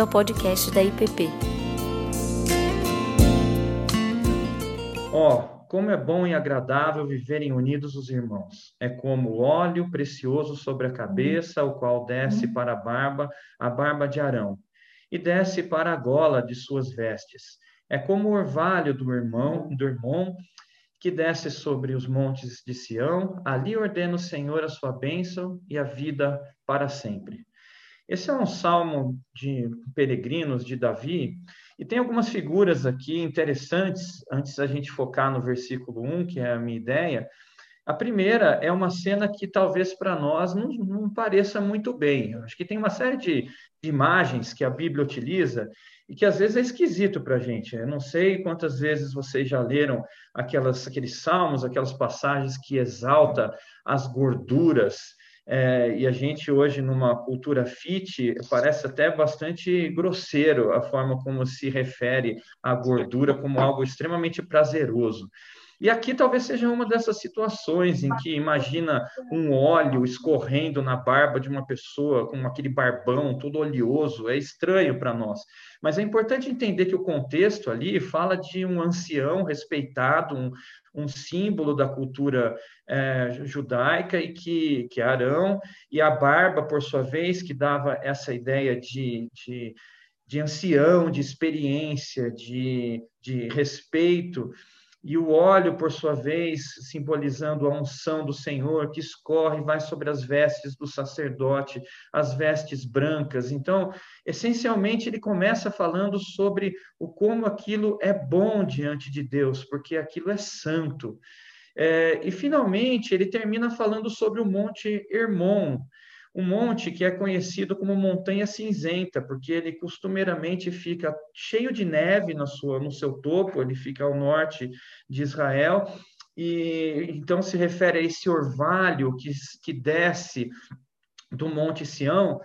bem-vindo ao podcast da IPP. Ó, oh, como é bom e agradável viverem unidos os irmãos. É como óleo precioso sobre a cabeça, o qual desce para a barba, a barba de Arão, e desce para a gola de suas vestes. É como o orvalho do irmão, do irmão que desce sobre os montes de Sião, ali ordena o Senhor a sua bênção e a vida para sempre. Esse é um salmo de peregrinos de Davi, e tem algumas figuras aqui interessantes, antes da gente focar no versículo 1, que é a minha ideia. A primeira é uma cena que talvez para nós não, não, pareça muito bem. Eu acho que tem uma série de, de imagens que a Bíblia utiliza e que às vezes é esquisito para a gente. Eu não sei quantas vezes vocês já leram aquelas, aqueles salmos, aquelas passagens que exalta as gorduras. É, e a gente hoje, numa cultura fit, parece até bastante grosseiro a forma como se refere à gordura como algo extremamente prazeroso. E aqui talvez seja uma dessas situações em que imagina um óleo escorrendo na barba de uma pessoa, com aquele barbão todo oleoso, é estranho para nós. Mas é importante entender que o contexto ali fala de um ancião respeitado, um, um símbolo da cultura é, judaica, e que, que é Arão, e a barba, por sua vez, que dava essa ideia de, de, de ancião, de experiência, de, de respeito e o óleo, por sua vez, simbolizando a unção do Senhor, que escorre vai sobre as vestes do sacerdote, as vestes brancas. Então, essencialmente, ele começa falando sobre o como aquilo é bom diante de Deus, porque aquilo é santo. É, e, finalmente, ele termina falando sobre o Monte Hermon, um monte que é conhecido como montanha cinzenta, porque ele costumeiramente fica cheio de neve na sua, no seu topo, ele fica ao norte de Israel, e então se refere a esse orvalho que, que desce do Monte Sião,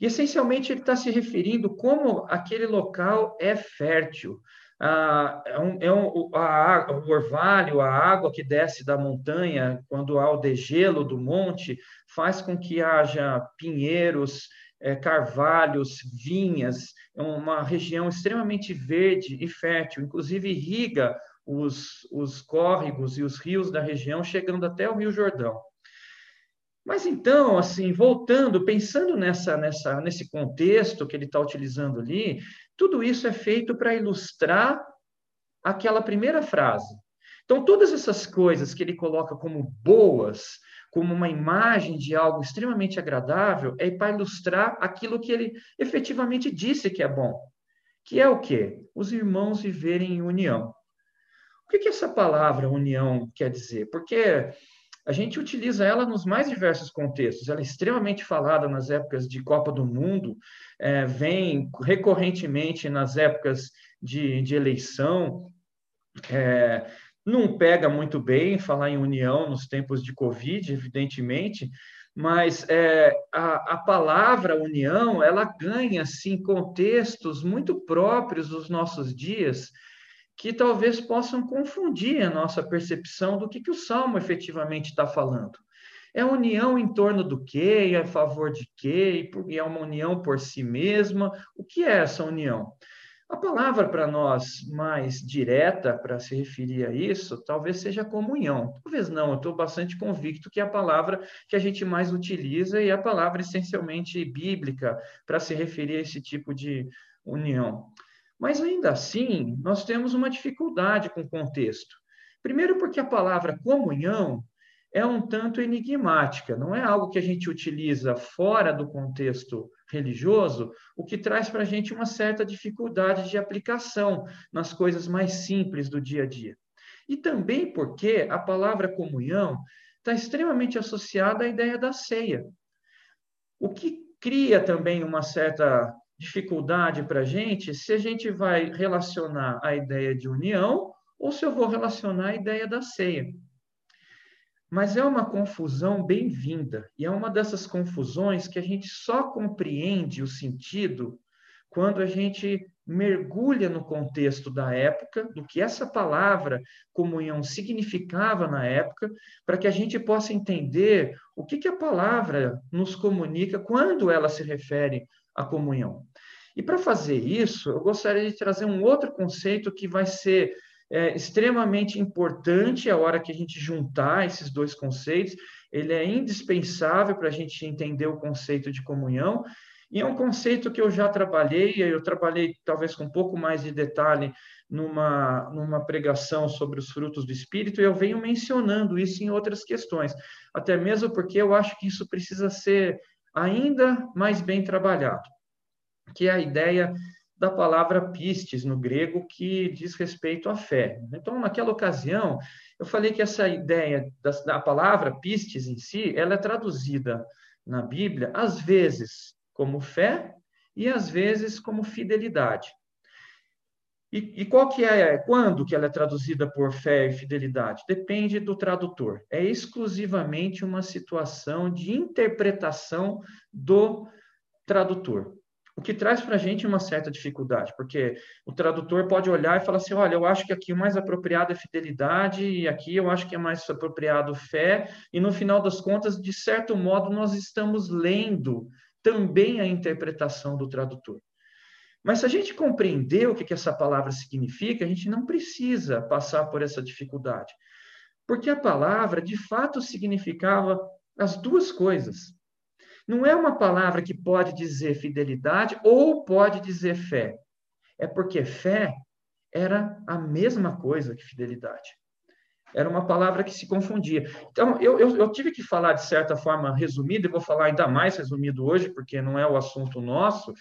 e essencialmente ele está se referindo como aquele local é fértil ah, é um, é um, a, o orvalho, a água que desce da montanha, quando há o degelo do monte, faz com que haja pinheiros, é, carvalhos, vinhas, é uma região extremamente verde e fértil, inclusive irriga os, os córregos e os rios da região, chegando até o Rio Jordão. Mas então, assim, voltando, pensando nessa, nessa, nesse contexto que ele está utilizando ali, tudo isso é feito para ilustrar aquela primeira frase. Então, todas essas coisas que ele coloca como boas, como uma imagem de algo extremamente agradável, é para ilustrar aquilo que ele efetivamente disse que é bom. Que é o quê? Os irmãos viverem em união. O que, que essa palavra união quer dizer? Porque a gente utiliza ela nos mais diversos contextos. Ela é extremamente falada nas épocas de Copa do Mundo, é, vem recorrentemente nas épocas de, de eleição. É, não pega muito bem falar em união nos tempos de Covid, evidentemente, mas é, a, a, palavra união ela ganha assim contextos muito próprios dos nossos dias que talvez possam confundir a nossa percepção do que, que o Salmo efetivamente está falando. É união em torno do quê? É a favor de quê? E é uma união por si mesma? O que é essa união? A palavra para nós mais direta para se referir a isso, talvez seja comunhão. Talvez não, eu estou bastante convicto que é a palavra que a gente mais utiliza e é a palavra essencialmente bíblica para se referir a esse tipo de união. Mas ainda assim, nós temos uma dificuldade com o contexto. Primeiro, porque a palavra comunhão é um tanto enigmática, não é algo que a gente utiliza fora do contexto religioso, o que traz para a gente uma certa dificuldade de aplicação nas coisas mais simples do dia a dia. E também porque a palavra comunhão está extremamente associada à ideia da ceia, o que cria também uma certa dificuldade para a gente se a gente vai relacionar a ideia de união ou se eu vou relacionar a ideia da ceia. Mas é uma confusão bem-vinda, e é uma dessas confusões que a gente só compreende o sentido quando a gente mergulha no contexto da época, do que essa palavra comunhão significava na época, para que a gente possa entender o que, que a palavra nos comunica quando ela se refere à comunhão. E para fazer isso, eu gostaria de trazer um outro conceito que vai ser é, extremamente importante a hora que a gente juntar esses dois conceitos. Ele é indispensável para a gente entender o conceito de comunhão. E é um conceito que eu já trabalhei, eu trabalhei talvez com um pouco mais de detalhe numa, numa pregação sobre os frutos do Espírito, e eu venho mencionando isso em outras questões, até mesmo porque eu acho que isso precisa ser ainda mais bem trabalhado, que é a ideia da palavra pistes no grego, que diz respeito à fé. Então, naquela ocasião, eu falei que essa ideia da, da palavra pistes em si, ela é traduzida na Bíblia, às vezes como fé e às vezes como fidelidade. E, e, qual que é, quando que ela é traduzida por fé e fidelidade? Depende do tradutor. É exclusivamente uma situação de interpretação do tradutor. O que traz para a gente uma certa dificuldade, porque o tradutor pode olhar e falar assim: olha, eu acho que aqui o mais apropriado é fidelidade, e aqui eu acho que é mais apropriado fé, e no final das contas, de certo modo, nós estamos lendo também a interpretação do tradutor. Mas se a gente compreender o que, que essa palavra significa, a gente não precisa passar por essa dificuldade. Porque a palavra, de fato, significava as duas coisas. Não é uma palavra que pode dizer fidelidade ou pode dizer fé. É porque fé era a mesma coisa que fidelidade. Era uma palavra que se confundia. Então, eu, eu, eu tive que falar de certa forma resumida, e vou falar ainda mais resumido hoje, porque não é o assunto nosso,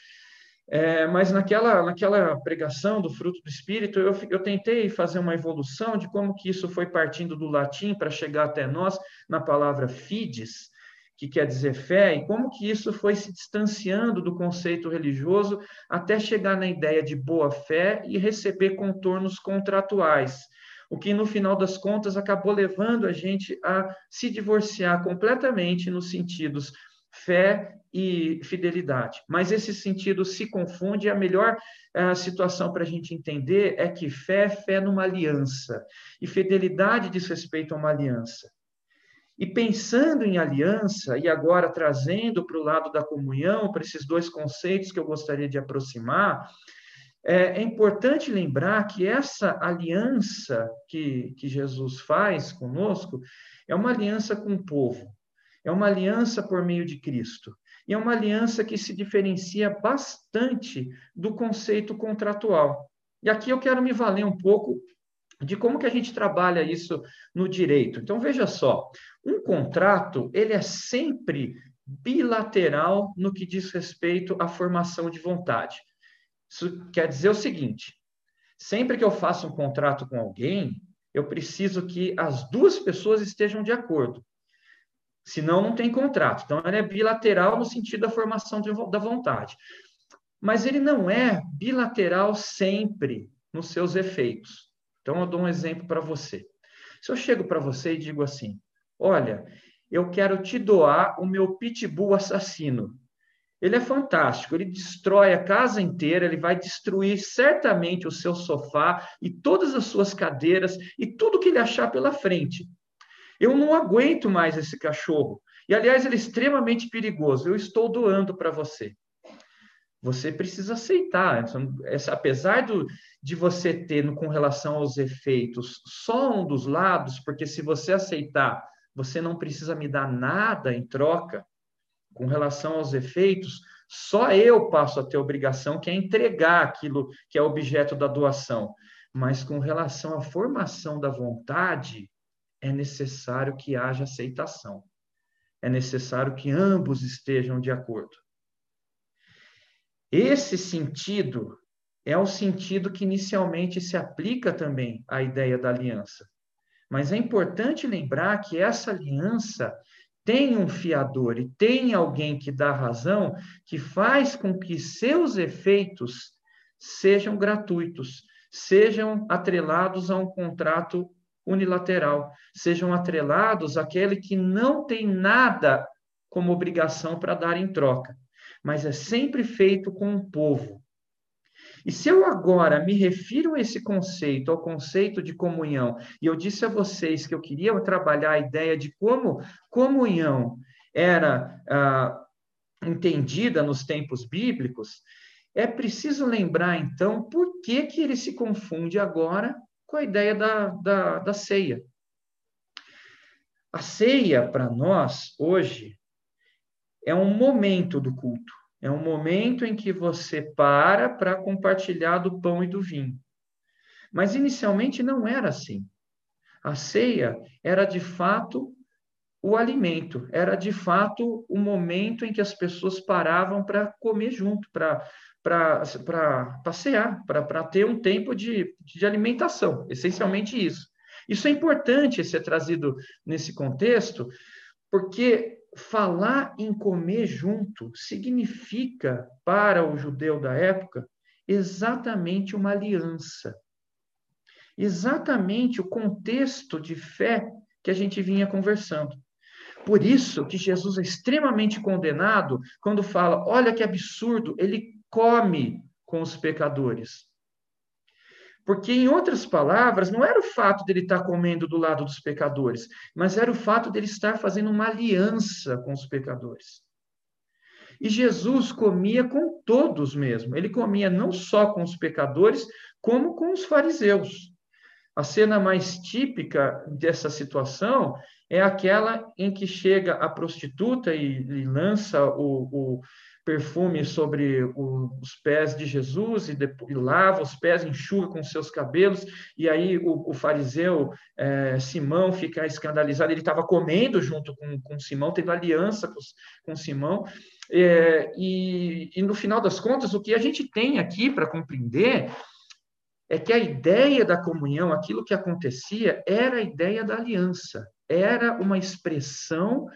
é, mas naquela, naquela pregação do fruto do Espírito, eu, eu tentei fazer uma evolução de como que isso foi partindo do latim para chegar até nós na palavra fides, que quer dizer fé, e como que isso foi se distanciando do conceito religioso até chegar na ideia de boa fé e receber contornos contratuais. O que, no final das contas, acabou levando a gente a se divorciar completamente nos sentidos fé e fidelidade. Mas esse sentido se confunde, e a melhor uh, situação para a gente entender é que fé é fé numa aliança, e fidelidade diz respeito a uma aliança. E pensando em aliança, e agora trazendo para o lado da comunhão, para esses dois conceitos que eu gostaria de aproximar, é, é importante lembrar que essa aliança que, que Jesus faz conosco é uma aliança com o povo, é uma aliança por meio de Cristo. E é uma aliança que se diferencia bastante do conceito contratual. E aqui eu quero me valer um pouco de como que a gente trabalha isso no direito. Então veja só, um contrato, ele é sempre bilateral no que diz respeito à formação de vontade. Isso quer dizer o seguinte: sempre que eu faço um contrato com alguém, eu preciso que as duas pessoas estejam de acordo. Senão, não tem contrato. Então, ele é bilateral no sentido da formação de, da vontade. Mas ele não é bilateral sempre nos seus efeitos. Então, eu dou um exemplo para você. Se eu chego para você e digo assim: Olha, eu quero te doar o meu pitbull assassino. Ele é fantástico, ele destrói a casa inteira, ele vai destruir certamente o seu sofá e todas as suas cadeiras e tudo que ele achar pela frente. Eu não aguento mais esse cachorro. E, aliás, ele é extremamente perigoso. Eu estou doando para você. Você precisa aceitar. Apesar do, de você ter, com relação aos efeitos, só um dos lados, porque se você aceitar, você não precisa me dar nada em troca, com relação aos efeitos, só eu passo a ter obrigação, que é entregar aquilo que é objeto da doação. Mas com relação à formação da vontade, é necessário que haja aceitação. É necessário que ambos estejam de acordo. Esse sentido é o sentido que inicialmente se aplica também à ideia da aliança. Mas é importante lembrar que essa aliança tem um fiador e tem alguém que dá razão, que faz com que seus efeitos sejam gratuitos, sejam atrelados a um contrato unilateral, sejam atrelados àquele que não tem nada como obrigação para dar em troca, mas é sempre feito com o povo. E se eu agora me refiro a esse conceito, ao conceito de comunhão, e eu disse a vocês que eu queria trabalhar a ideia de como comunhão era ah, entendida nos tempos bíblicos, é preciso lembrar, então, por que, que ele se confunde agora com a ideia da, da, da ceia. A ceia, para nós, hoje, é um momento do culto. É um momento em que você para para compartilhar do pão e do vinho. Mas inicialmente não era assim. A ceia era de fato o alimento, era de fato o momento em que as pessoas paravam para comer junto, para para passear, para ter um tempo de, de alimentação, essencialmente isso. Isso é importante ser trazido nesse contexto, porque falar em comer junto significa, para o judeu da época, exatamente uma aliança. Exatamente o contexto de fé que a gente vinha conversando. Por isso que Jesus é extremamente condenado quando fala: olha que absurdo, ele come com os pecadores. Porque, em outras palavras, não era o fato dele estar comendo do lado dos pecadores, mas era o fato dele estar fazendo uma aliança com os pecadores. E Jesus comia com todos mesmo. Ele comia não só com os pecadores, como com os fariseus. A cena mais típica dessa situação é aquela em que chega a prostituta e, e lança o, o perfume sobre o, os pés de Jesus e, depois, e, lava os pés, enxuga com seus cabelos, e aí o, o fariseu é, Simão fica escandalizado, ele estava comendo junto com, com Simão, teve aliança com, com Simão, é, e, e no final das contas, o que a gente tem aqui para compreender é que a ideia da comunhão, aquilo que acontecia, era a ideia da aliança, era uma expressão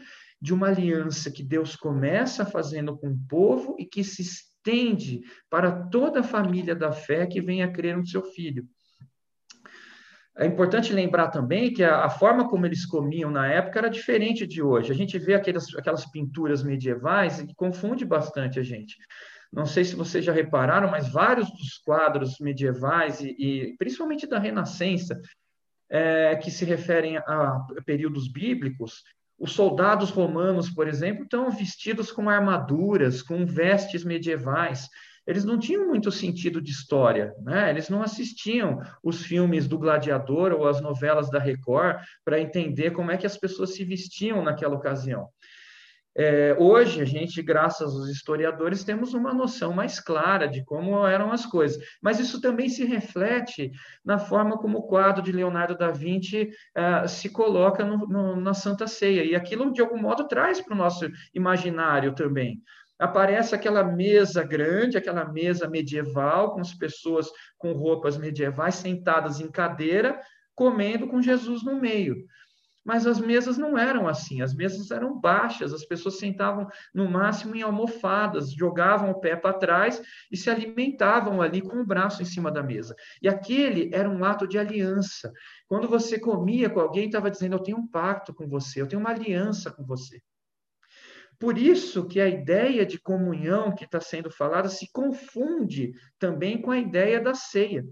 de uma aliança que Deus começa fazendo com o povo e que se estende para toda a família da fé que vem a crer no seu filho. É importante lembrar também que a, a, forma como eles comiam na época era diferente de hoje. A gente vê aquelas, aquelas pinturas medievais e confunde bastante a gente. Não sei se vocês já repararam, mas vários dos quadros medievais e, e principalmente da Renascença, é, que se referem a períodos bíblicos, os soldados romanos, por exemplo, estão vestidos com armaduras, com vestes medievais. Eles não tinham muito sentido de história, né? Eles não assistiam os filmes do Gladiador ou as novelas da Record para entender como é que as pessoas se vestiam naquela ocasião. É, hoje, a gente, graças aos historiadores, temos uma noção mais clara de como eram as coisas, mas isso também se reflete na forma como o quadro de Leonardo da Vinci uh, se coloca no, no, na Santa Ceia, e aquilo, de algum modo, traz para o nosso imaginário também. Aparece aquela mesa grande, aquela mesa medieval, com as pessoas com roupas medievais sentadas em cadeira, comendo com Jesus no meio. Mas as mesas não eram assim, as mesas eram baixas, as pessoas sentavam no máximo em almofadas, jogavam o pé para trás e se alimentavam ali com o braço em cima da mesa. E aquele era um ato de aliança. Quando você comia com alguém, estava dizendo: Eu tenho um pacto com você, eu tenho uma aliança com você. Por isso que a ideia de comunhão que está sendo falada se confunde também com a ideia da ceia.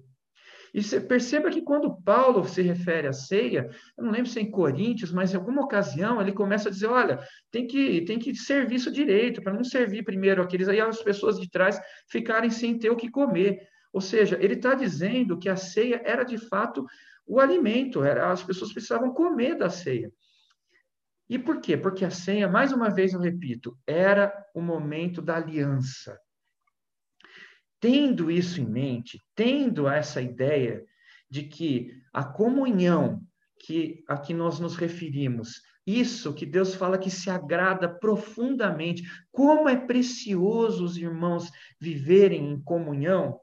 E você perceba que quando Paulo se refere à ceia, eu não lembro se é em Coríntios, mas em alguma ocasião ele começa a dizer: olha, tem que, tem que servir isso direito, para não servir primeiro aqueles aí, as pessoas de trás ficarem sem ter o que comer. Ou seja, ele está dizendo que a ceia era de fato o alimento, era, as pessoas precisavam comer da ceia. E por quê? Porque a ceia, mais uma vez eu repito, era o momento da aliança. Tendo isso em mente, tendo essa ideia de que a comunhão que a que nós nos referimos, isso que Deus fala que se agrada profundamente, como é precioso os irmãos viverem em comunhão,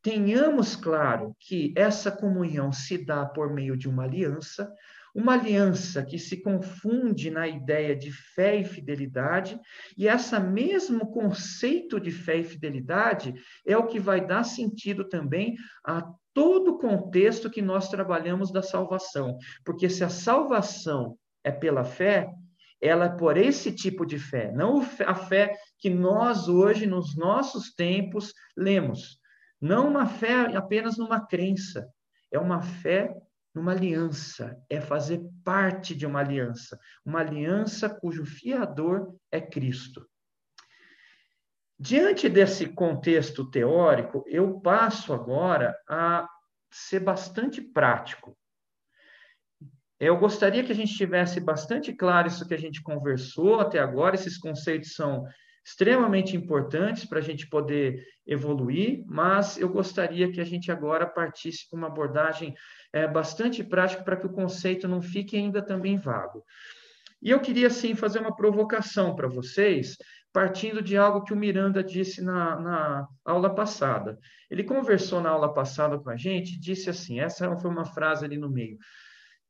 tenhamos claro que essa comunhão se dá por meio de uma aliança, uma aliança que se confunde na ideia de fé e fidelidade, e essa mesmo conceito de fé e fidelidade é o que vai dar sentido também a todo o contexto que nós trabalhamos da salvação. Porque se a salvação é pela fé, ela é por esse tipo de fé, não a fé que nós hoje, nos nossos tempos, lemos. Não uma fé apenas numa crença, é uma fé numa aliança, é fazer parte de uma aliança, uma aliança cujo fiador é Cristo. Diante desse contexto teórico, eu passo agora a ser bastante prático. Eu gostaria que a gente tivesse bastante claro isso que a gente conversou até agora, esses conceitos são extremamente importantes para a gente poder evoluir, mas eu gostaria que a gente agora partisse com uma abordagem é, bastante prática para que o conceito não fique ainda também vago. E eu queria, sim, fazer uma provocação para vocês, partindo de algo que o Miranda disse na, na aula passada. Ele conversou na aula passada com a gente, disse assim: essa foi uma frase ali no meio,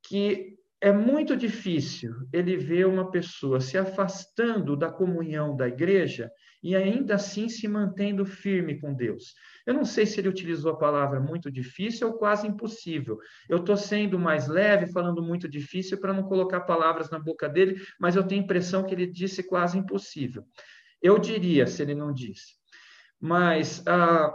que é muito difícil ele ver uma pessoa se afastando da comunhão da igreja e ainda assim se mantendo firme com Deus. Eu não sei se ele utilizou a palavra muito difícil ou quase impossível. Eu estou sendo mais leve, falando muito difícil, para não colocar palavras na boca dele, mas eu tenho a impressão que ele disse quase impossível. Eu diria, se ele não disse. Mas ah,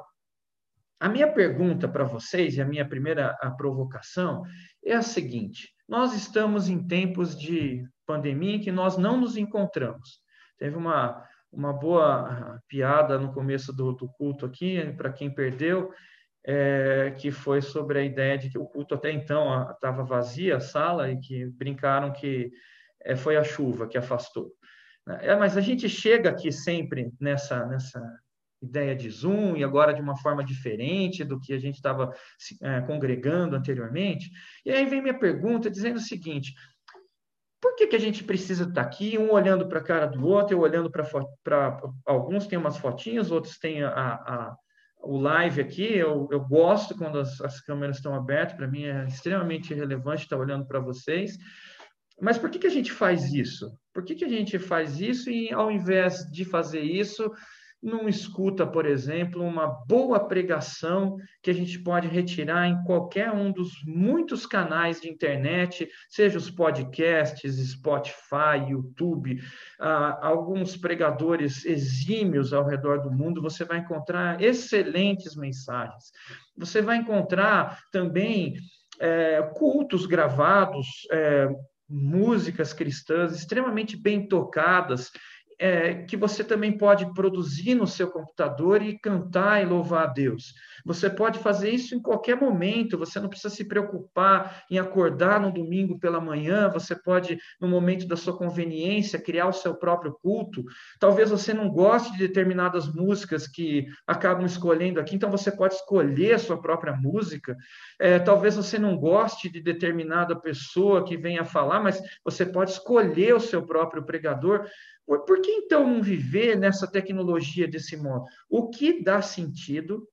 a minha pergunta para vocês, e a minha primeira a provocação, é a seguinte: nós estamos em tempos de pandemia em que nós não nos encontramos. Teve uma, uma boa piada no começo do, do culto aqui, para quem perdeu, é, que foi sobre a ideia de que o culto até então estava vazia, a sala, e que brincaram que é, foi a chuva que afastou. É, mas a gente chega aqui sempre nessa, nessa ideia de Zoom e agora de uma forma diferente do que a gente estava é, congregando anteriormente. E aí vem minha pergunta dizendo o seguinte: por que, que a gente precisa estar aqui, um olhando para a cara do outro, eu olhando para alguns têm umas fotinhas, outros têm a, a, o live aqui. Eu, eu gosto quando as, as câmeras estão abertas, para mim é extremamente relevante estar olhando para vocês. Mas por que, que a gente faz isso? Por que, que a gente faz isso e, ao invés de fazer isso, não escuta, por exemplo, uma boa pregação que a gente pode retirar em qualquer um dos muitos canais de internet, seja os podcasts, Spotify, YouTube, ah, alguns pregadores exímios ao redor do mundo, você vai encontrar excelentes mensagens. Você vai encontrar também é, cultos gravados, é, músicas cristãs extremamente bem tocadas, é, que você também pode produzir no seu computador e cantar e louvar a Deus. Você pode fazer isso em qualquer momento, você não precisa se preocupar em acordar no domingo pela manhã, você pode, no momento da sua conveniência, criar o seu próprio culto. Talvez você não goste de determinadas músicas que acabam escolhendo aqui, então você pode escolher a sua própria música. É, talvez você não goste de determinada pessoa que venha falar, mas você pode escolher o seu próprio pregador. Por que então não viver nessa tecnologia desse modo? O que dá sentido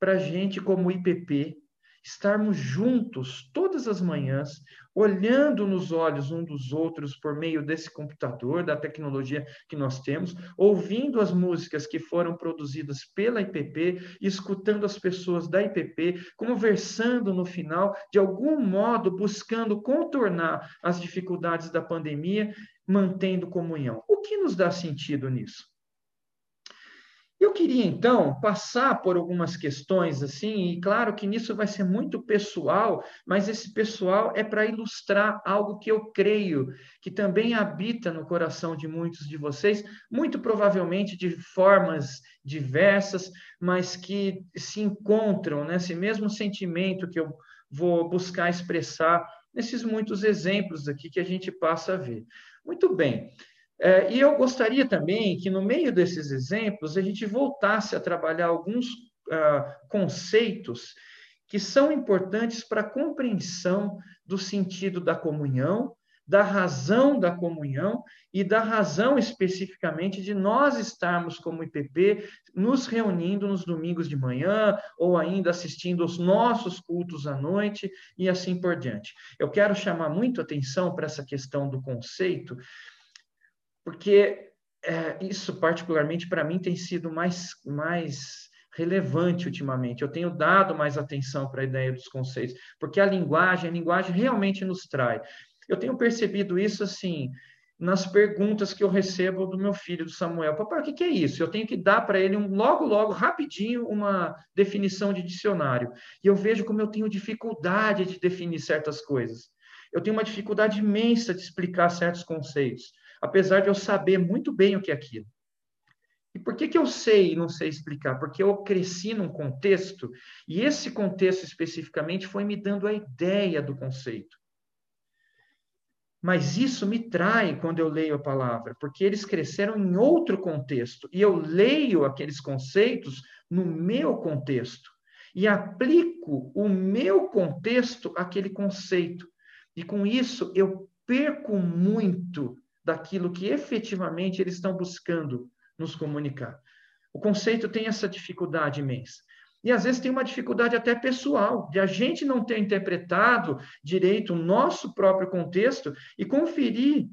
para a gente, como IPP, estarmos juntos todas as manhãs, olhando nos olhos um dos outros por meio desse computador, da tecnologia que nós temos, ouvindo as músicas que foram produzidas pela IPP, escutando as pessoas da IPP, conversando no final, de algum modo buscando contornar as dificuldades da pandemia mantendo comunhão. O que nos dá sentido nisso? Eu queria então passar por algumas questões assim, e claro que nisso vai ser muito pessoal, mas esse pessoal é para ilustrar algo que eu creio que também habita no coração de muitos de vocês, muito provavelmente de formas diversas, mas que se encontram nesse mesmo sentimento que eu vou buscar expressar nesses muitos exemplos aqui que a gente passa a ver. Muito bem. É, e eu gostaria também que, no meio desses exemplos, a gente voltasse a trabalhar alguns uh, conceitos que são importantes para a compreensão do sentido da comunhão, da razão da comunhão e da razão especificamente de nós estarmos como IPP nos reunindo nos domingos de manhã ou ainda assistindo os nossos cultos à noite e assim por diante. Eu quero chamar muito atenção para essa questão do conceito, porque é, isso particularmente para mim tem sido mais mais relevante ultimamente. Eu tenho dado mais atenção para a ideia dos conceitos, porque a linguagem, a linguagem realmente nos trai. Eu tenho percebido isso assim nas perguntas que eu recebo do meu filho, do Samuel. Papai, o que é isso? Eu tenho que dar para ele um, logo, logo, rapidinho, uma definição de dicionário. E eu vejo como eu tenho dificuldade de definir certas coisas. Eu tenho uma dificuldade imensa de explicar certos conceitos, apesar de eu saber muito bem o que é aquilo. E por que, que eu sei e não sei explicar? Porque eu cresci num contexto, e esse contexto especificamente foi me dando a ideia do conceito. Mas isso me trai quando eu leio a palavra, porque eles cresceram em outro contexto, e eu leio aqueles conceitos no meu contexto, e aplico o meu contexto àquele conceito. E com isso eu perco muito daquilo que efetivamente eles estão buscando nos comunicar. O conceito tem essa dificuldade imensa. E às vezes tem uma dificuldade até pessoal, de a gente não ter interpretado direito o nosso próprio contexto e conferir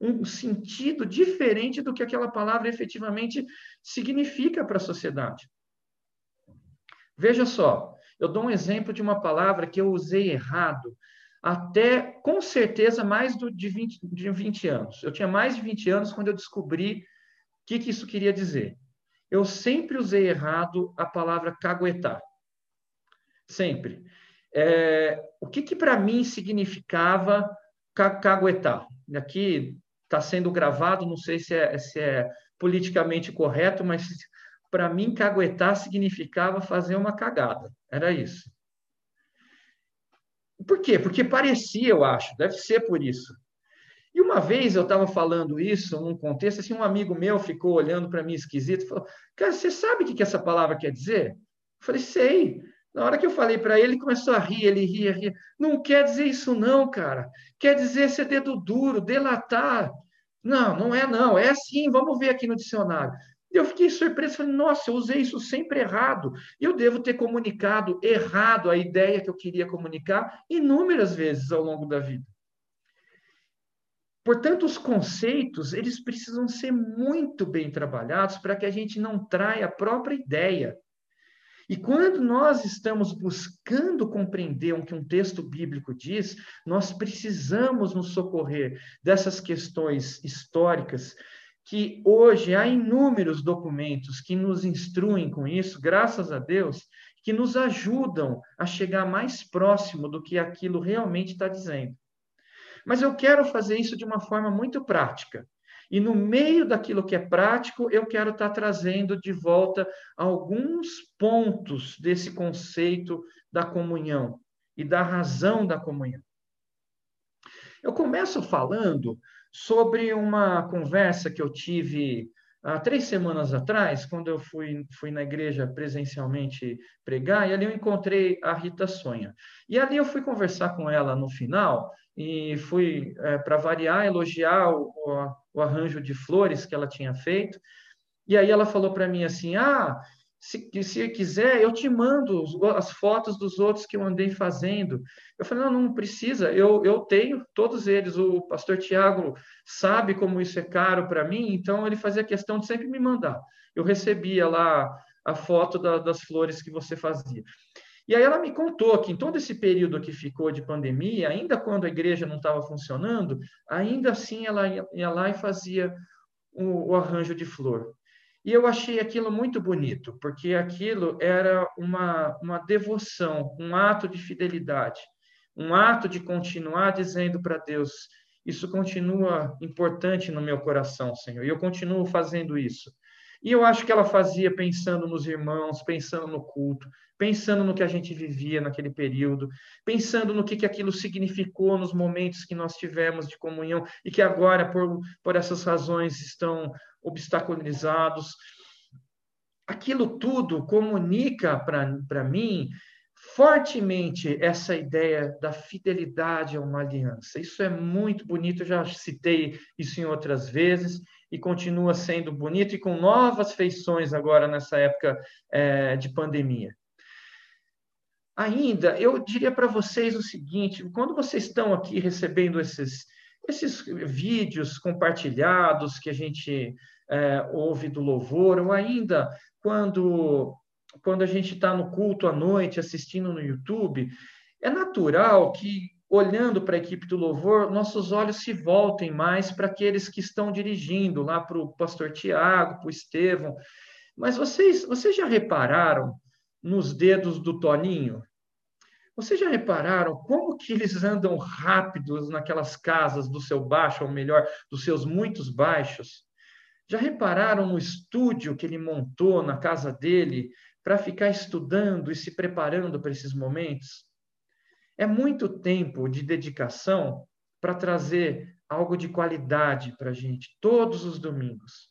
um sentido diferente do que aquela palavra efetivamente significa para a sociedade. Veja só, eu dou um exemplo de uma palavra que eu usei errado até, com certeza, mais de, 20, de 20 anos. Eu tinha mais de 20 anos quando eu descobri que, que isso queria dizer? Eu sempre usei errado a palavra caguetar. Sempre. É, o que, que para mim significava caguetar? Aqui está sendo gravado, não sei se é, se é politicamente correto, mas para mim caguetar significava fazer uma cagada. Era isso. Por quê? Porque parecia, eu acho, deve ser por isso. E uma vez eu estava falando isso num contexto, assim, um amigo meu ficou olhando para mim esquisito falou: Cara, você sabe o que, que essa palavra quer dizer? Eu falei: Sei. Na hora que eu falei para ele, ele começou a rir, ele ria, ria. Não quer dizer isso, não, cara. Quer dizer ser dedo duro, delatar. Não, não é, não. É assim, vamos ver aqui no dicionário. Eu fiquei surpreso, falei, nossa, eu usei isso sempre errado. Eu devo ter comunicado errado a ideia que eu queria comunicar inúmeras vezes ao longo da vida. Portanto, os conceitos, eles precisam ser muito bem trabalhados para que a gente não traia a própria ideia. E quando nós estamos buscando compreender o que um texto bíblico diz, nós precisamos nos socorrer dessas questões históricas, que hoje há inúmeros documentos que nos instruem com isso, graças a Deus, que nos ajudam a chegar mais próximo do que aquilo realmente está dizendo. Mas eu quero fazer isso de uma forma muito prática. E no meio daquilo que é prático, eu quero estar trazendo de volta alguns pontos desse conceito da comunhão e da razão da comunhão. Eu começo falando sobre uma conversa que eu tive há três semanas atrás, quando eu fui, fui na igreja presencialmente pregar, e ali eu encontrei a Rita Sonha. E ali eu fui conversar com ela no final, e fui, é, para variar, elogiar o, o, o, arranjo de flores que ela tinha feito. E aí ela falou para mim assim: Ah, se, se quiser, eu te mando as fotos dos outros que eu andei fazendo. Eu falei: Não, não precisa, eu, eu tenho todos eles. O pastor Tiago sabe como isso é caro para mim, então ele fazia questão de sempre me mandar. Eu recebia lá a foto da, das flores que você fazia. E aí ela me contou que em todo esse período que ficou de pandemia, ainda quando a igreja não estava funcionando, ainda assim ela ia lá e fazia o, o arranjo de flor. E eu achei aquilo muito bonito, porque aquilo era uma, uma devoção, um ato de fidelidade, um ato de continuar dizendo para Deus: Isso continua importante no meu coração, Senhor, e eu continuo fazendo isso. E eu acho que ela fazia pensando nos irmãos, pensando no culto, pensando no que a gente vivia naquele período, pensando no que, que aquilo significou nos momentos que nós tivemos de comunhão e que agora, por, por essas razões, estão obstaculizados. Aquilo tudo comunica para mim fortemente essa ideia da fidelidade a uma aliança. Isso é muito bonito, já citei isso em outras vezes, e continua sendo bonito e com novas feições agora nessa época é, de pandemia. Ainda, eu diria para vocês o seguinte: quando vocês estão aqui recebendo esses, esses vídeos compartilhados que a gente é, ouve do louvor, ou ainda quando, quando a gente está no culto à noite assistindo no YouTube, é natural que olhando para a equipe do louvor, nossos olhos se voltem mais para aqueles que estão dirigindo, lá para o pastor Tiago, para o Estevão. Mas vocês, vocês já repararam nos dedos do Toninho? Vocês já repararam como que eles andam rápidos naquelas casas do seu baixo, ou melhor, dos seus muitos baixos? Já repararam no estúdio que ele montou na casa dele para ficar estudando e se preparando para esses momentos? É muito tempo de dedicação para trazer algo de qualidade para a gente, todos os domingos.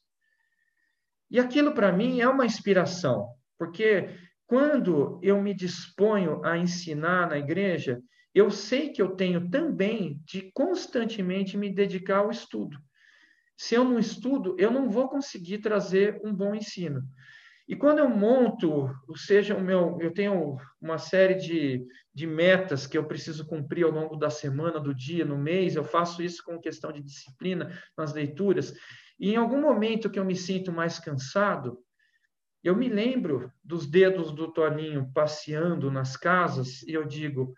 E aquilo para mim é uma inspiração, porque quando eu me disponho a ensinar na igreja, eu sei que eu tenho também de constantemente me dedicar ao estudo. Se eu não estudo, eu não vou conseguir trazer um bom ensino. E quando eu monto, ou seja, o meu, eu tenho uma série de, de metas que eu preciso cumprir ao longo da semana, do dia, no mês, eu faço isso com questão de disciplina nas leituras. E em algum momento que eu me sinto mais cansado, eu me lembro dos dedos do Toninho passeando nas casas e eu digo: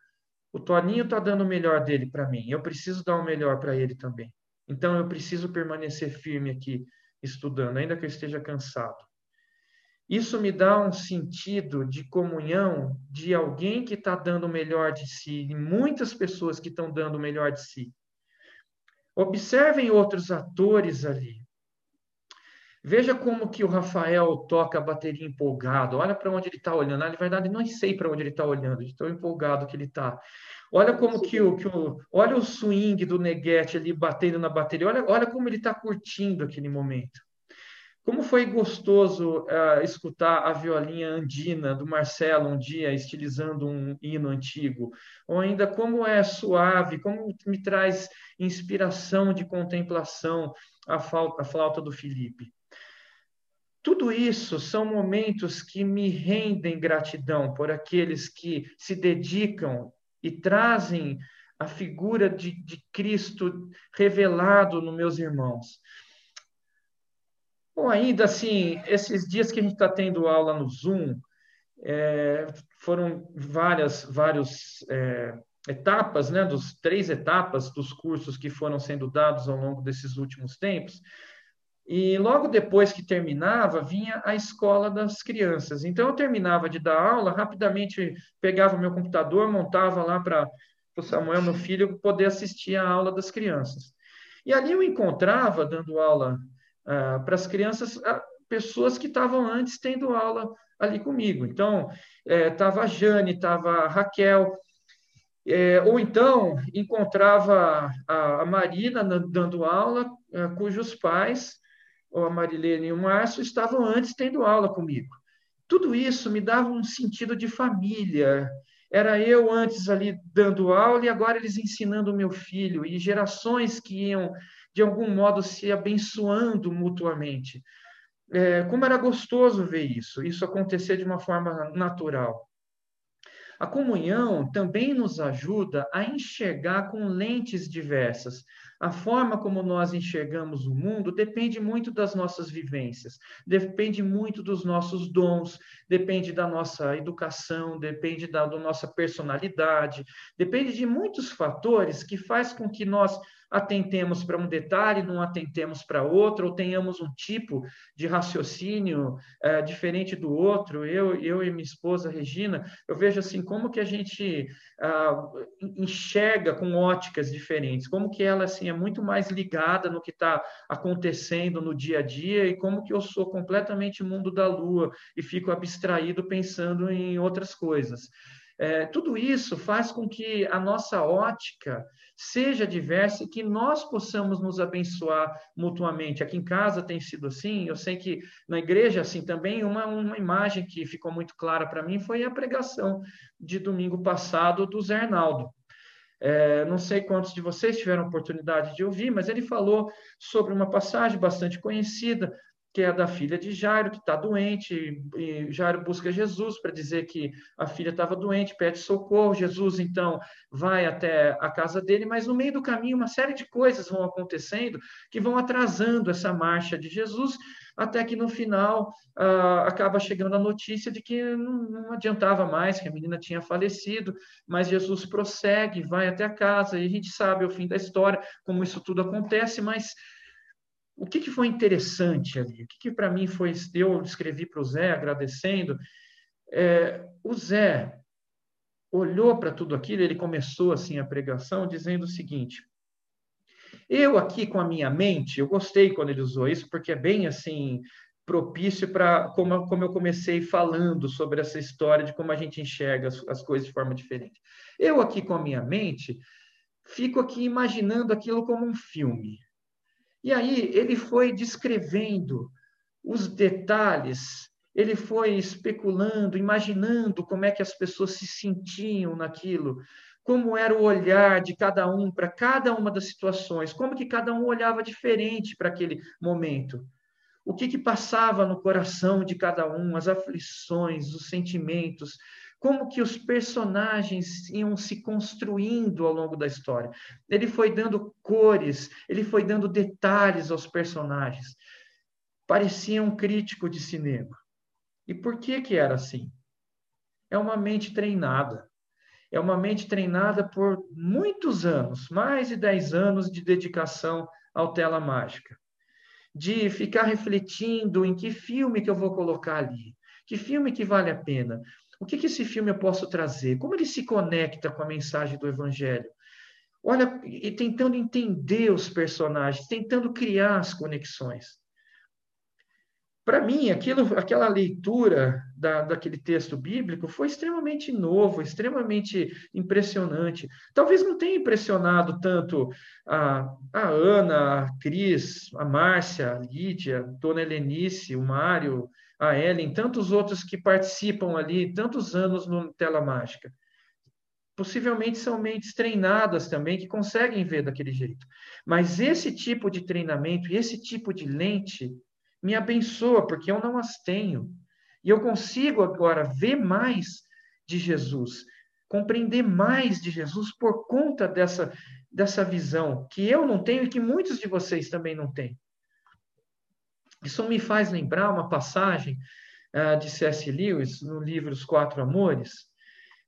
o Toninho está dando o melhor dele para mim, eu preciso dar o melhor para ele também. Então eu preciso permanecer firme aqui estudando, ainda que eu esteja cansado. Isso me dá um sentido de comunhão de alguém que está dando o melhor de si, e muitas pessoas que estão dando o melhor de si. Observem outros atores ali. Veja como que o Rafael toca a bateria empolgado. Olha para onde ele está olhando. Na verdade, não sei para onde ele está olhando, de tão empolgado que ele está. Olha como que o, que o, olha o swing do Neguete ali batendo na bateria. Olha, olha como ele está curtindo aquele momento. Como foi gostoso uh, escutar a violinha andina do Marcelo um dia estilizando um hino antigo, ou ainda como é suave, como me traz inspiração de contemplação a, a flauta do Felipe. Tudo isso são momentos que me rendem gratidão por aqueles que se dedicam e trazem a figura de, de Cristo revelado nos meus irmãos. Bom, ainda assim, esses dias que a gente está tendo aula no Zoom, é, foram várias, várias é, etapas, né, dos três etapas dos cursos que foram sendo dados ao longo desses últimos tempos. E logo depois que terminava, vinha a escola das crianças. Então, eu terminava de dar aula, rapidamente pegava o meu computador, montava lá para o Samuel, meu filho, poder assistir a aula das crianças. E ali eu encontrava, dando aula ah, para as crianças, ah, pessoas que estavam antes tendo aula ali comigo. Então, estava é, a Jane, estava a Raquel, é, ou então encontrava a, a Marina dando aula, é, cujos pais, ou a Marilene e o Márcio, estavam antes tendo aula comigo. Tudo isso me dava um sentido de família. Era eu antes ali dando aula e agora eles ensinando o meu filho, e gerações que iam de algum modo se abençoando mutuamente. É, como era gostoso ver isso, isso acontecer de uma forma natural. A comunhão também nos ajuda a enxergar com lentes diversas. A forma como nós enxergamos o mundo depende muito das nossas vivências, depende muito dos nossos dons, depende da nossa educação, depende da, da nossa personalidade, depende de muitos fatores que faz com que nós atentemos para um detalhe, não atentemos para outro, ou tenhamos um tipo de raciocínio é, diferente do outro. Eu, eu e minha esposa Regina, eu vejo assim como que a gente ah, enxerga com óticas diferentes, como que ela assim é muito mais ligada no que está acontecendo no dia a dia e como que eu sou completamente mundo da lua e fico abstraído pensando em outras coisas. É, tudo isso faz com que a nossa ótica seja diversa e que nós possamos nos abençoar mutuamente. Aqui em casa tem sido assim, eu sei que na igreja assim também. Uma, uma imagem que ficou muito clara para mim foi a pregação de domingo passado do Zé Arnaldo. É, não sei quantos de vocês tiveram oportunidade de ouvir, mas ele falou sobre uma passagem bastante conhecida, que é da filha de Jairo, que está doente, e Jairo busca Jesus para dizer que a filha estava doente, pede socorro. Jesus, então, vai até a casa dele, mas no meio do caminho, uma série de coisas vão acontecendo que vão atrasando essa marcha de Jesus, até que no final uh, acaba chegando a notícia de que não, não adiantava mais, que a menina tinha falecido, mas Jesus prossegue, vai até a casa, e a gente sabe o fim da história, como isso tudo acontece, mas o que, que foi interessante ali? O que, que para mim foi. Eu escrevi para o Zé agradecendo. É, o Zé olhou para tudo aquilo, ele começou assim a pregação dizendo o seguinte: Eu aqui com a minha mente, eu gostei quando ele usou isso, porque é bem assim propício para como, como eu comecei falando sobre essa história de como a gente enxerga as, as coisas de forma diferente. Eu aqui com a minha mente fico aqui imaginando aquilo como um filme. E aí ele foi descrevendo os detalhes, ele foi especulando, imaginando como é que as pessoas se sentiam naquilo, como era o olhar de cada um para cada uma das situações, como que cada um olhava diferente para aquele momento. O que, que passava no coração de cada um, as aflições, os sentimentos, como que os personagens iam se construindo ao longo da história. Ele foi dando cores, ele foi dando detalhes aos personagens. Parecia um crítico de cinema. E por que que era assim? É uma mente treinada. É uma mente treinada por muitos anos, mais de 10 anos de dedicação ao tela mágica. De ficar refletindo em que filme que eu vou colocar ali, que filme que vale a pena, o que, que esse filme eu posso trazer, como ele se conecta com a mensagem do Evangelho. Olha, e tentando entender os personagens, tentando criar as conexões para mim, aquilo, aquela leitura da, daquele texto bíblico foi extremamente novo, extremamente impressionante. Talvez não tenha impressionado tanto a, a Ana, a Cris, a Márcia, a Lídia, a Dona Helenice, o Mário, a Ellen, tantos outros que participam ali, tantos anos no Tela Mágica. Possivelmente são mentes treinadas também, que conseguem ver daquele jeito. Mas esse tipo de treinamento e esse tipo de lente me abençoa, porque eu não as tenho. E eu consigo agora ver mais de Jesus, compreender mais de Jesus por conta dessa, dessa visão que eu não tenho e que muitos de vocês também não têm. Isso me faz lembrar uma passagem uh, de C.S. Lewis no livro Os Quatro Amores.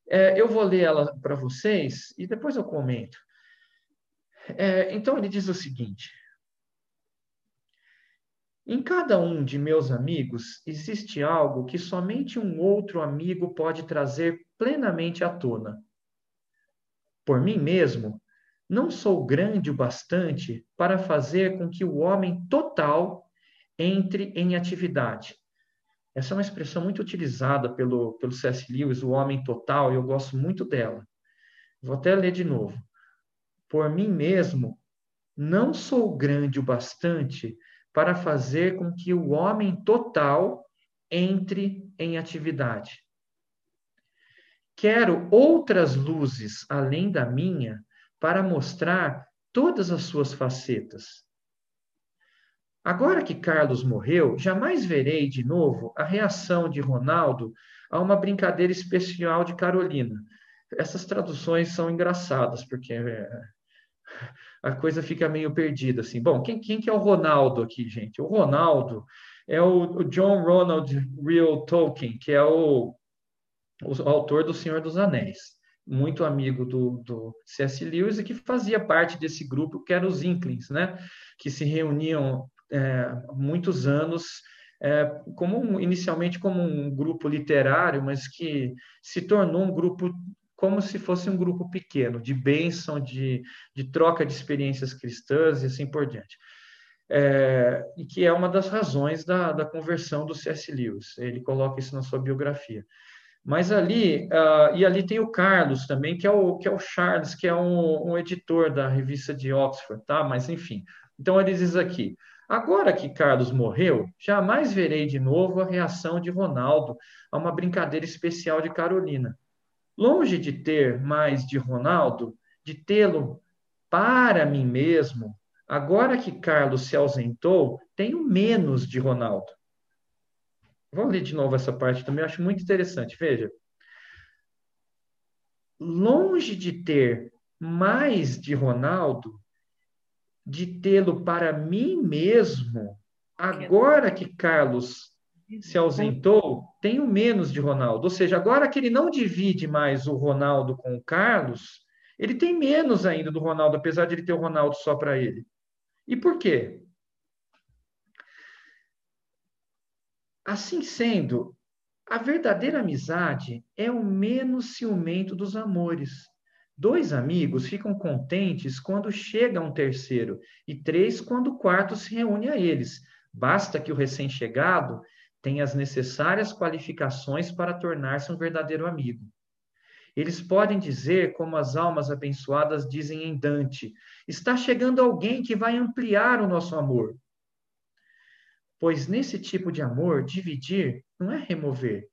Uh, eu vou ler ela para vocês e depois eu comento. Uh, então ele diz o seguinte: em cada um de meus amigos existe algo que somente um outro amigo pode trazer plenamente à tona. Por mim mesmo, não sou grande o bastante para fazer com que o homem total entre em atividade. Essa é uma expressão muito utilizada pelo, pelo C.S. Lewis, o homem total, e eu gosto muito dela. Vou até ler de novo. Por mim mesmo, não sou grande o bastante para fazer com que o homem total entre em atividade. Quero outras luzes além da minha para mostrar todas as suas facetas. Agora que Carlos morreu, jamais verei de novo a reação de Ronaldo a uma brincadeira especial de Carolina. Essas traduções são engraçadas, porque é, a coisa fica meio perdida, assim. Bom, quem, quem que é o Ronaldo aqui, gente? O Ronaldo é o, o John Ronald Real Tolkien, que é o, o autor do Senhor dos Anéis, muito amigo do, do C.S. Lewis e que fazia parte desse grupo que era os Inklings, né? Que se reuniam é, muitos anos é, como inicialmente como um grupo literário, mas que se tornou um grupo como se fosse um grupo pequeno, de bênção, de, de troca de experiências cristãs e assim por diante. É, e que é uma das razões da, da conversão do C.S. Lewis. Ele coloca isso na sua biografia. Mas ali, uh, e ali tem o Carlos também, que é o, que é o Charles, que é um, um editor da revista de Oxford, tá? Mas enfim. Então ele diz aqui: agora que Carlos morreu, jamais verei de novo a reação de Ronaldo a uma brincadeira especial de Carolina. Longe de ter mais de Ronaldo, de tê-lo para mim mesmo, agora que Carlos se ausentou, tenho menos de Ronaldo. Vou ler de novo essa parte também, acho muito interessante. Veja. Longe de ter mais de Ronaldo, de tê-lo para mim mesmo, agora que Carlos se ausentou, tenho menos de Ronaldo. Ou seja, agora que ele não divide mais o Ronaldo com o Carlos, ele tem menos ainda do Ronaldo, apesar de ele ter o Ronaldo só para ele. E por quê? Assim sendo, a verdadeira amizade é o menos ciumento dos amores, Dois amigos ficam contentes quando chega um terceiro, e três quando o quarto se reúne a eles. Basta que o recém-chegado tenha as necessárias qualificações para tornar-se um verdadeiro amigo. Eles podem dizer, como as almas abençoadas dizem em Dante: está chegando alguém que vai ampliar o nosso amor. Pois nesse tipo de amor, dividir não é remover.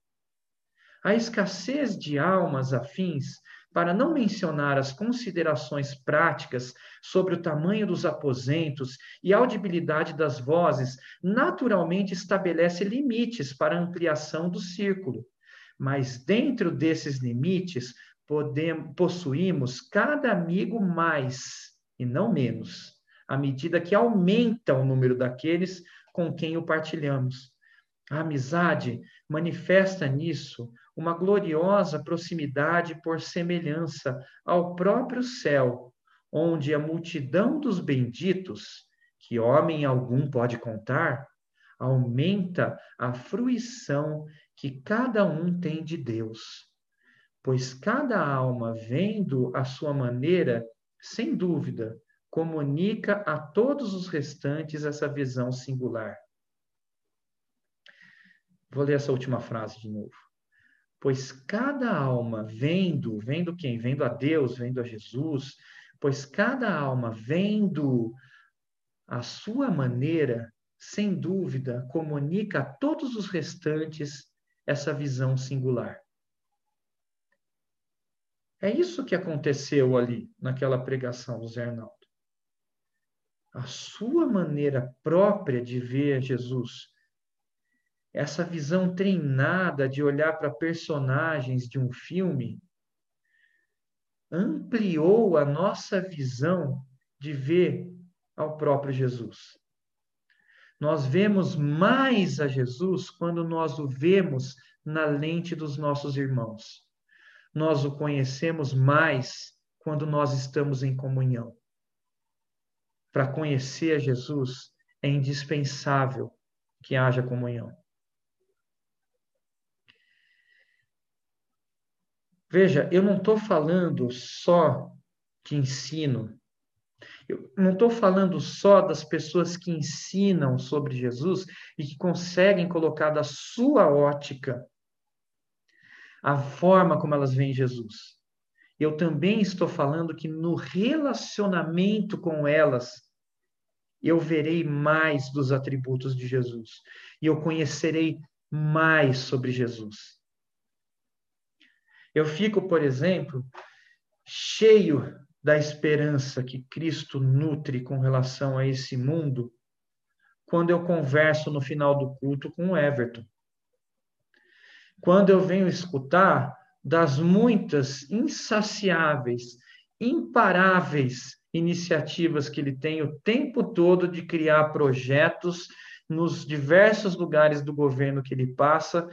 A escassez de almas afins para não mencionar as considerações práticas sobre o tamanho dos aposentos e audibilidade das vozes, naturalmente estabelece limites para ampliação do círculo. Mas dentro desses limites, podemos, possuímos cada amigo mais e não menos, à medida que aumenta o número daqueles com quem o partilhamos. A amizade manifesta nisso uma gloriosa proximidade por semelhança ao próprio céu, onde a multidão dos benditos, que homem algum pode contar, aumenta a fruição que cada um tem de Deus. Pois cada alma, vendo a sua maneira, sem dúvida, comunica a todos os restantes essa visão singular. Vou ler essa última frase de novo. Pois cada alma vendo, vendo quem? Vendo a Deus, vendo a Jesus, pois cada alma vendo a sua maneira, sem dúvida, comunica a todos os restantes essa visão singular. É isso que aconteceu ali naquela pregação do Zé Arnaldo. A sua maneira própria de ver Jesus essa visão treinada de olhar para personagens de um filme ampliou a nossa visão de ver ao próprio Jesus. Nós vemos mais a Jesus quando nós o vemos na lente dos nossos irmãos. Nós o conhecemos mais quando nós estamos em comunhão. Para conhecer a Jesus é indispensável que haja comunhão. Veja, eu não estou falando só de ensino. Eu não estou falando só das pessoas que ensinam sobre Jesus e que conseguem colocar da sua ótica a forma como elas veem Jesus. Eu também estou falando que no relacionamento com elas, eu verei mais dos atributos de Jesus e eu conhecerei mais sobre Jesus. Eu fico, por exemplo, cheio da esperança que Cristo nutre com relação a esse mundo quando eu converso no final do culto com o Everton. Quando eu venho escutar das muitas insaciáveis, imparáveis iniciativas que ele tem o tempo todo de criar projetos nos diversos lugares do governo que ele passa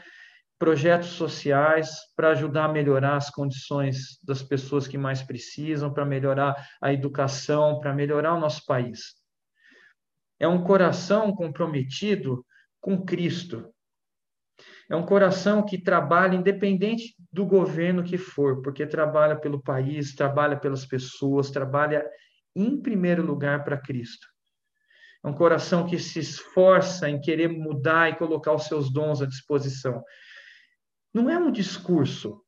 projetos sociais para ajudar a melhorar as condições das pessoas que mais precisam, para melhorar a educação, para melhorar o nosso país. É um coração comprometido com Cristo. É um coração que trabalha independente do governo que for, porque trabalha pelo país, trabalha pelas pessoas, trabalha em primeiro lugar para Cristo. É um coração que se esforça em querer mudar e colocar os seus dons à disposição. Não é um discurso.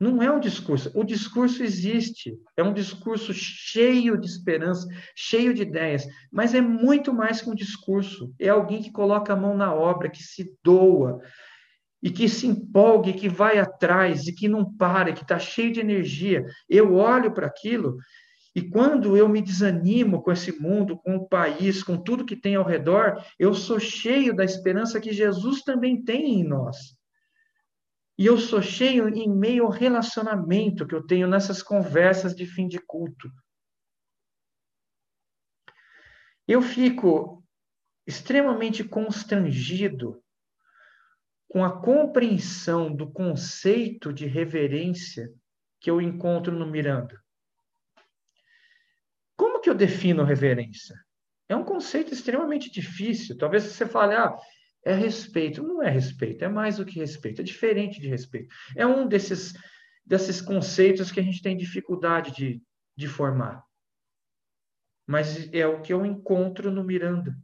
Não é um discurso. O discurso existe. É um discurso cheio de esperança, cheio de ideias. Mas é muito mais que um discurso. É alguém que coloca a mão na obra, que se doa, e que se empolgue, que vai atrás, e que não para, que está cheio de energia. Eu olho para aquilo e quando eu me desanimo com esse mundo, com o país, com tudo que tem ao redor, eu sou cheio da esperança que Jesus também tem em nós. E eu sou cheio em meio ao relacionamento que eu tenho nessas conversas de fim de culto. Eu fico extremamente constrangido com a compreensão do conceito de reverência que eu encontro no Miranda. Como que eu defino reverência? É um conceito extremamente difícil. Talvez você fale, ah, é respeito. Não é respeito, é mais do que respeito, é diferente de respeito. É um desses desses conceitos que a gente tem dificuldade de, de formar. Mas é o que eu encontro no Miranda.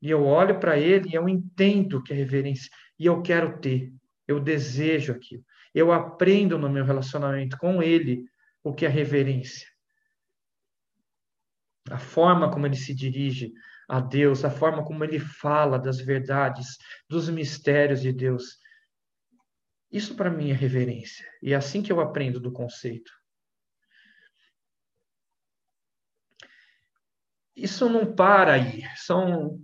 E eu olho para ele e eu entendo que é reverência. E eu quero ter. Eu desejo aquilo. Eu aprendo no meu relacionamento com ele o que é reverência. A forma como ele se dirige a Deus, a forma como ele fala das verdades, dos mistérios de Deus. Isso para mim é reverência. E é assim que eu aprendo do conceito. Isso não para aí. São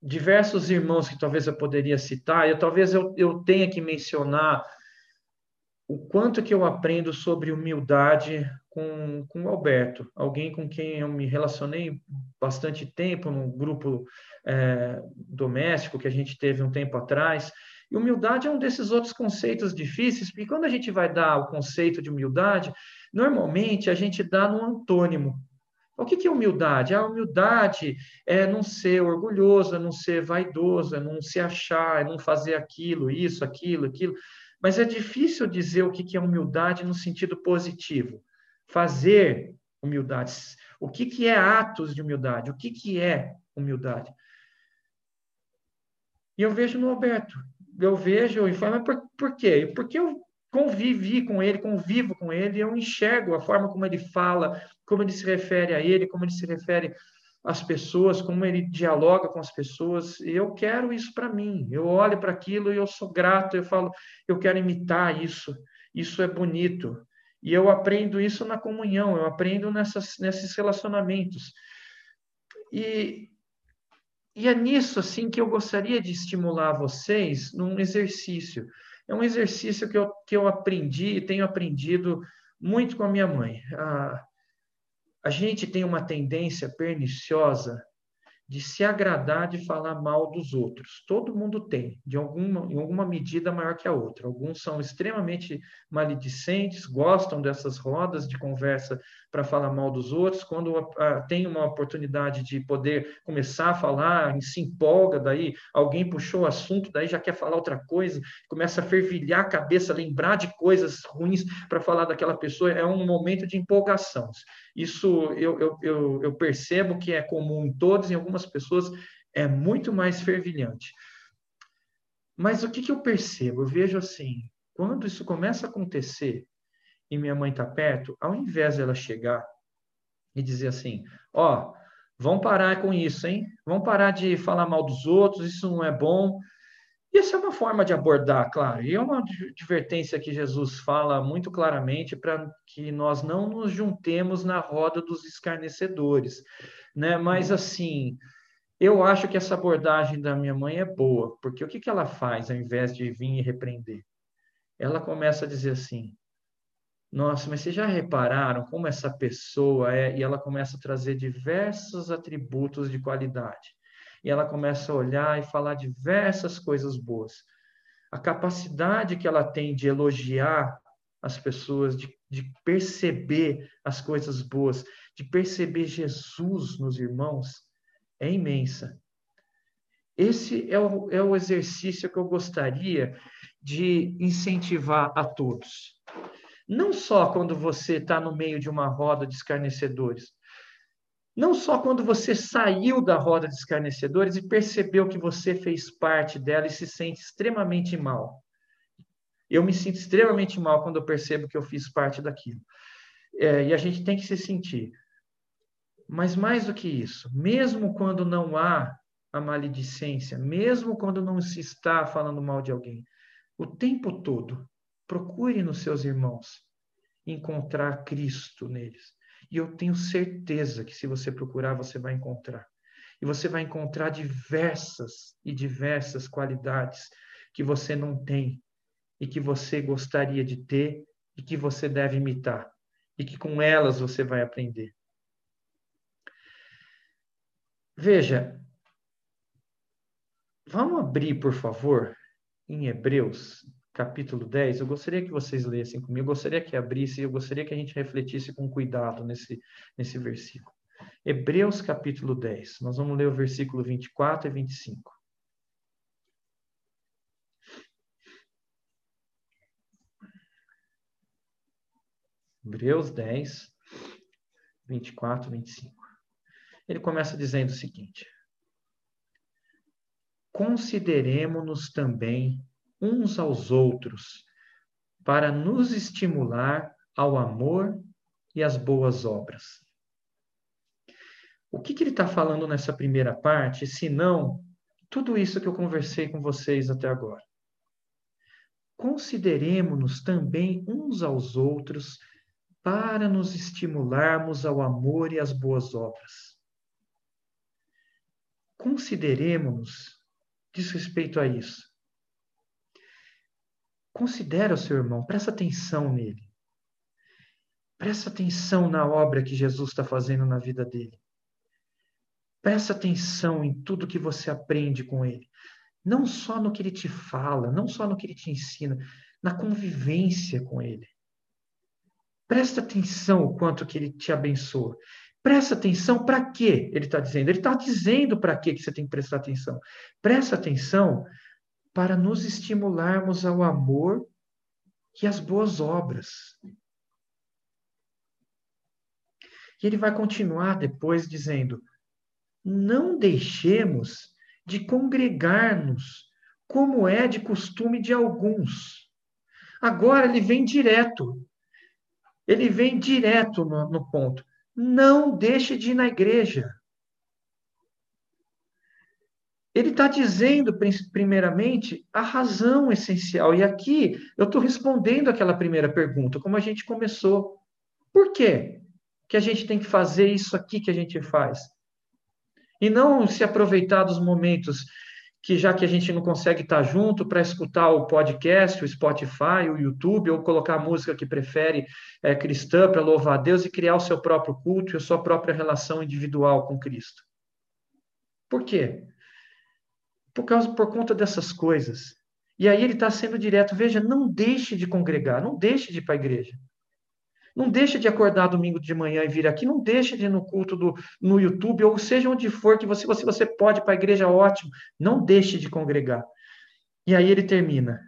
diversos irmãos que talvez eu poderia citar, e talvez eu, eu tenha que mencionar o quanto que eu aprendo sobre humildade com, com o Alberto, alguém com quem eu me relacionei bastante tempo no grupo é, doméstico que a gente teve um tempo atrás. E humildade é um desses outros conceitos difíceis, porque quando a gente vai dar o conceito de humildade, normalmente a gente dá no antônimo. O que, é humildade? A humildade é não ser orgulhoso, é não ser vaidoso, é não se achar, é não fazer aquilo, isso, aquilo, aquilo. Mas é difícil dizer o que é humildade no sentido positivo. Fazer humildade. O que, que é atos de humildade? O que, que é humildade? E eu vejo no Alberto. Eu vejo e falo, mas por, por quê? Porque eu convivi com ele, convivo com ele, eu enxergo a forma como ele fala, como ele se refere a ele, como ele se refere às pessoas, como ele dialoga com as pessoas. Eu quero isso para mim. Eu olho para aquilo e eu sou grato, eu falo, eu quero imitar isso. Isso é bonito. E eu aprendo isso na comunhão, eu aprendo nessas, nesses relacionamentos. E, e é nisso assim que eu gostaria de estimular vocês num exercício é um exercício que eu, que eu aprendi e tenho aprendido muito com a minha mãe. A, a gente tem uma tendência perniciosa de se agradar de falar mal dos outros. Todo mundo tem, de alguma, em alguma medida maior que a outra. Alguns são extremamente maledicentes, gostam dessas rodas de conversa para falar mal dos outros. Quando uh, tem uma oportunidade de poder começar a falar, se empolga, daí alguém puxou o assunto, daí já quer falar outra coisa, começa a fervilhar a cabeça, lembrar de coisas ruins para falar daquela pessoa. É um momento de empolgação. Isso eu, eu, eu, eu percebo que é comum em todos, em algumas pessoas é muito mais fervilhante. Mas o que, que eu percebo? Eu vejo assim, quando isso começa a acontecer e minha mãe está perto, ao invés dela chegar e dizer assim, ó, oh, vão parar com isso, hein? Vão parar de falar mal dos outros, isso não é bom. Isso é uma forma de abordar, claro, e é uma advertência que Jesus fala muito claramente para que nós não nos juntemos na roda dos escarnecedores, né? Mas assim, eu acho que essa abordagem da minha mãe é boa, porque o que, que ela faz ao invés de vir e repreender? Ela começa a dizer assim: Nossa, mas vocês já repararam como essa pessoa é? E ela começa a trazer diversos atributos de qualidade e ela começa a olhar e falar diversas coisas boas. A capacidade que ela tem de elogiar as pessoas, de, de perceber as coisas boas, de perceber Jesus nos irmãos, é imensa. Esse é o, é o exercício que eu gostaria de incentivar a todos. Não só quando você está no meio de uma roda de escarnecedores, não só quando você saiu da roda de escarnecedores e percebeu que você fez parte dela e se sente extremamente mal. Eu me sinto extremamente mal quando eu percebo que eu fiz parte daquilo. É, e a gente tem que se sentir. Mas mais do que isso, mesmo quando não há a maledicência, mesmo quando não se está falando mal de alguém, o tempo todo, procure nos seus irmãos encontrar Cristo neles e eu tenho certeza que se você procurar, você vai encontrar. E você vai encontrar diversas e diversas qualidades que você não tem e que você gostaria de ter e que você deve imitar e que com elas você vai aprender. Veja, vamos abrir, por favor, em Hebreus, capítulo 10, eu gostaria que vocês lessem comigo, eu gostaria que abrisse, eu gostaria que a gente refletisse com cuidado nesse, nesse versículo. Hebreus capítulo 10, nós vamos ler o versículo 24 e 25. Hebreus 10, 24, 25. Ele começa dizendo o seguinte: Consideremos-nos também uns aos outros, para nos estimular ao amor e às boas obras. O que, que ele está falando nessa primeira parte, se não tudo isso que eu conversei com vocês até agora? Consideremos-nos também uns aos outros para nos estimularmos ao amor e às boas obras. Consideremos-nos diz respeito a isso. Considera o seu irmão, presta atenção nele. Presta atenção na obra que Jesus está fazendo na vida dele. Presta atenção em tudo que você aprende com ele. Não só no que ele te fala, não só no que ele te ensina, na convivência com ele. Presta atenção o quanto que ele te abençoa. Presta atenção para quê? Ele está dizendo. Ele está dizendo para quê que você tem que prestar atenção. Presta atenção para nos estimularmos ao amor e às boas obras. E ele vai continuar depois dizendo: não deixemos de congregar-nos, como é de costume de alguns. Agora ele vem direto. Ele vem direto no, no ponto. Não deixe de ir na igreja. Ele está dizendo, primeiramente, a razão essencial. E aqui eu estou respondendo aquela primeira pergunta, como a gente começou. Por quê que a gente tem que fazer isso aqui que a gente faz? E não se aproveitar dos momentos que já que a gente não consegue estar junto para escutar o podcast, o Spotify, o YouTube, ou colocar a música que prefere é, cristã para louvar a Deus e criar o seu próprio culto e a sua própria relação individual com Cristo. Por quê? Por, causa, por conta dessas coisas. E aí ele está sendo direto. Veja, não deixe de congregar, não deixe de ir para a igreja. Não deixe de acordar domingo de manhã e vir aqui. Não deixe de ir no culto do, no YouTube, ou seja onde for, que você, você, você pode ir para a igreja, ótimo. Não deixe de congregar. E aí ele termina.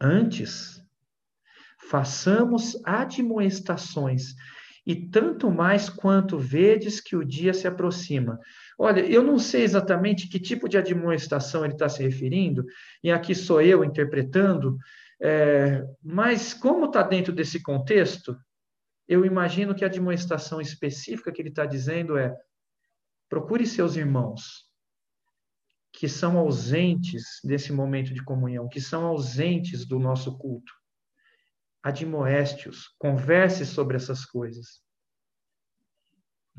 Antes, façamos admoestações, e tanto mais quanto vedes que o dia se aproxima. Olha, eu não sei exatamente que tipo de admoestação ele está se referindo, e aqui sou eu interpretando, é, mas como está dentro desse contexto, eu imagino que a admoestação específica que ele está dizendo é: procure seus irmãos que são ausentes desse momento de comunhão, que são ausentes do nosso culto. Admoeste-os, converse sobre essas coisas.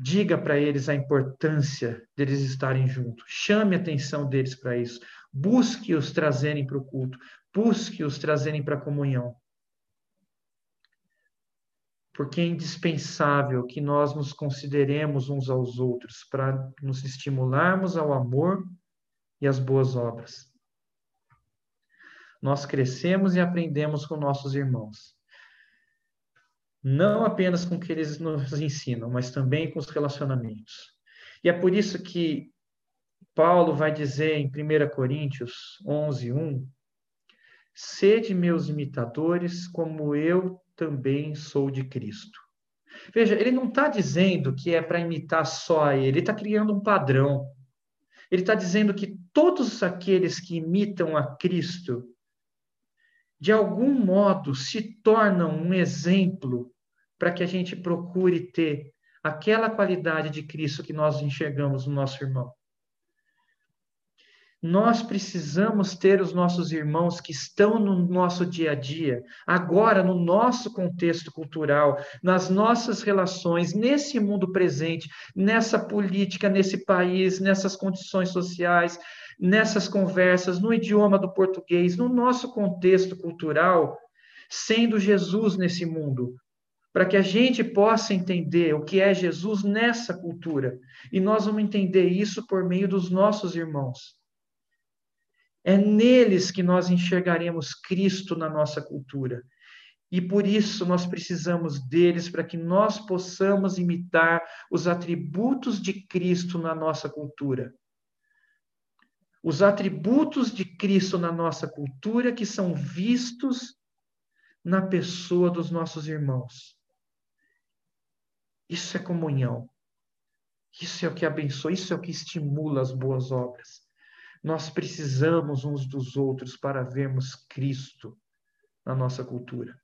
Diga para eles a importância deles estarem juntos. Chame a atenção deles para isso. Busque-os trazerem para o culto. Busque-os trazerem para a comunhão porque é indispensável que nós nos consideremos uns aos outros para nos estimularmos ao amor e às boas obras. Nós crescemos e aprendemos com nossos irmãos. Não apenas com o que eles nos ensinam, mas também com os relacionamentos. E é por isso que Paulo vai dizer em 1 Coríntios 11, 1, Sede meus imitadores, como eu também sou de Cristo. Veja, ele não está dizendo que é para imitar só a ele, ele está criando um padrão. Ele está dizendo que todos aqueles que imitam a Cristo, de algum modo, se tornam um exemplo para que a gente procure ter aquela qualidade de Cristo que nós enxergamos no nosso irmão. Nós precisamos ter os nossos irmãos que estão no nosso dia a dia, agora no nosso contexto cultural, nas nossas relações, nesse mundo presente, nessa política, nesse país, nessas condições sociais, nessas conversas, no idioma do português, no nosso contexto cultural, sendo Jesus nesse mundo, para que a gente possa entender o que é Jesus nessa cultura. E nós vamos entender isso por meio dos nossos irmãos. É neles que nós enxergaremos Cristo na nossa cultura. E por isso nós precisamos deles para que nós possamos imitar os atributos de Cristo na nossa cultura. Os atributos de Cristo na nossa cultura que são vistos na pessoa dos nossos irmãos. Isso é comunhão. Isso é o que abençoa, isso é o que estimula as boas obras. Nós precisamos uns dos outros para vermos Cristo na nossa cultura.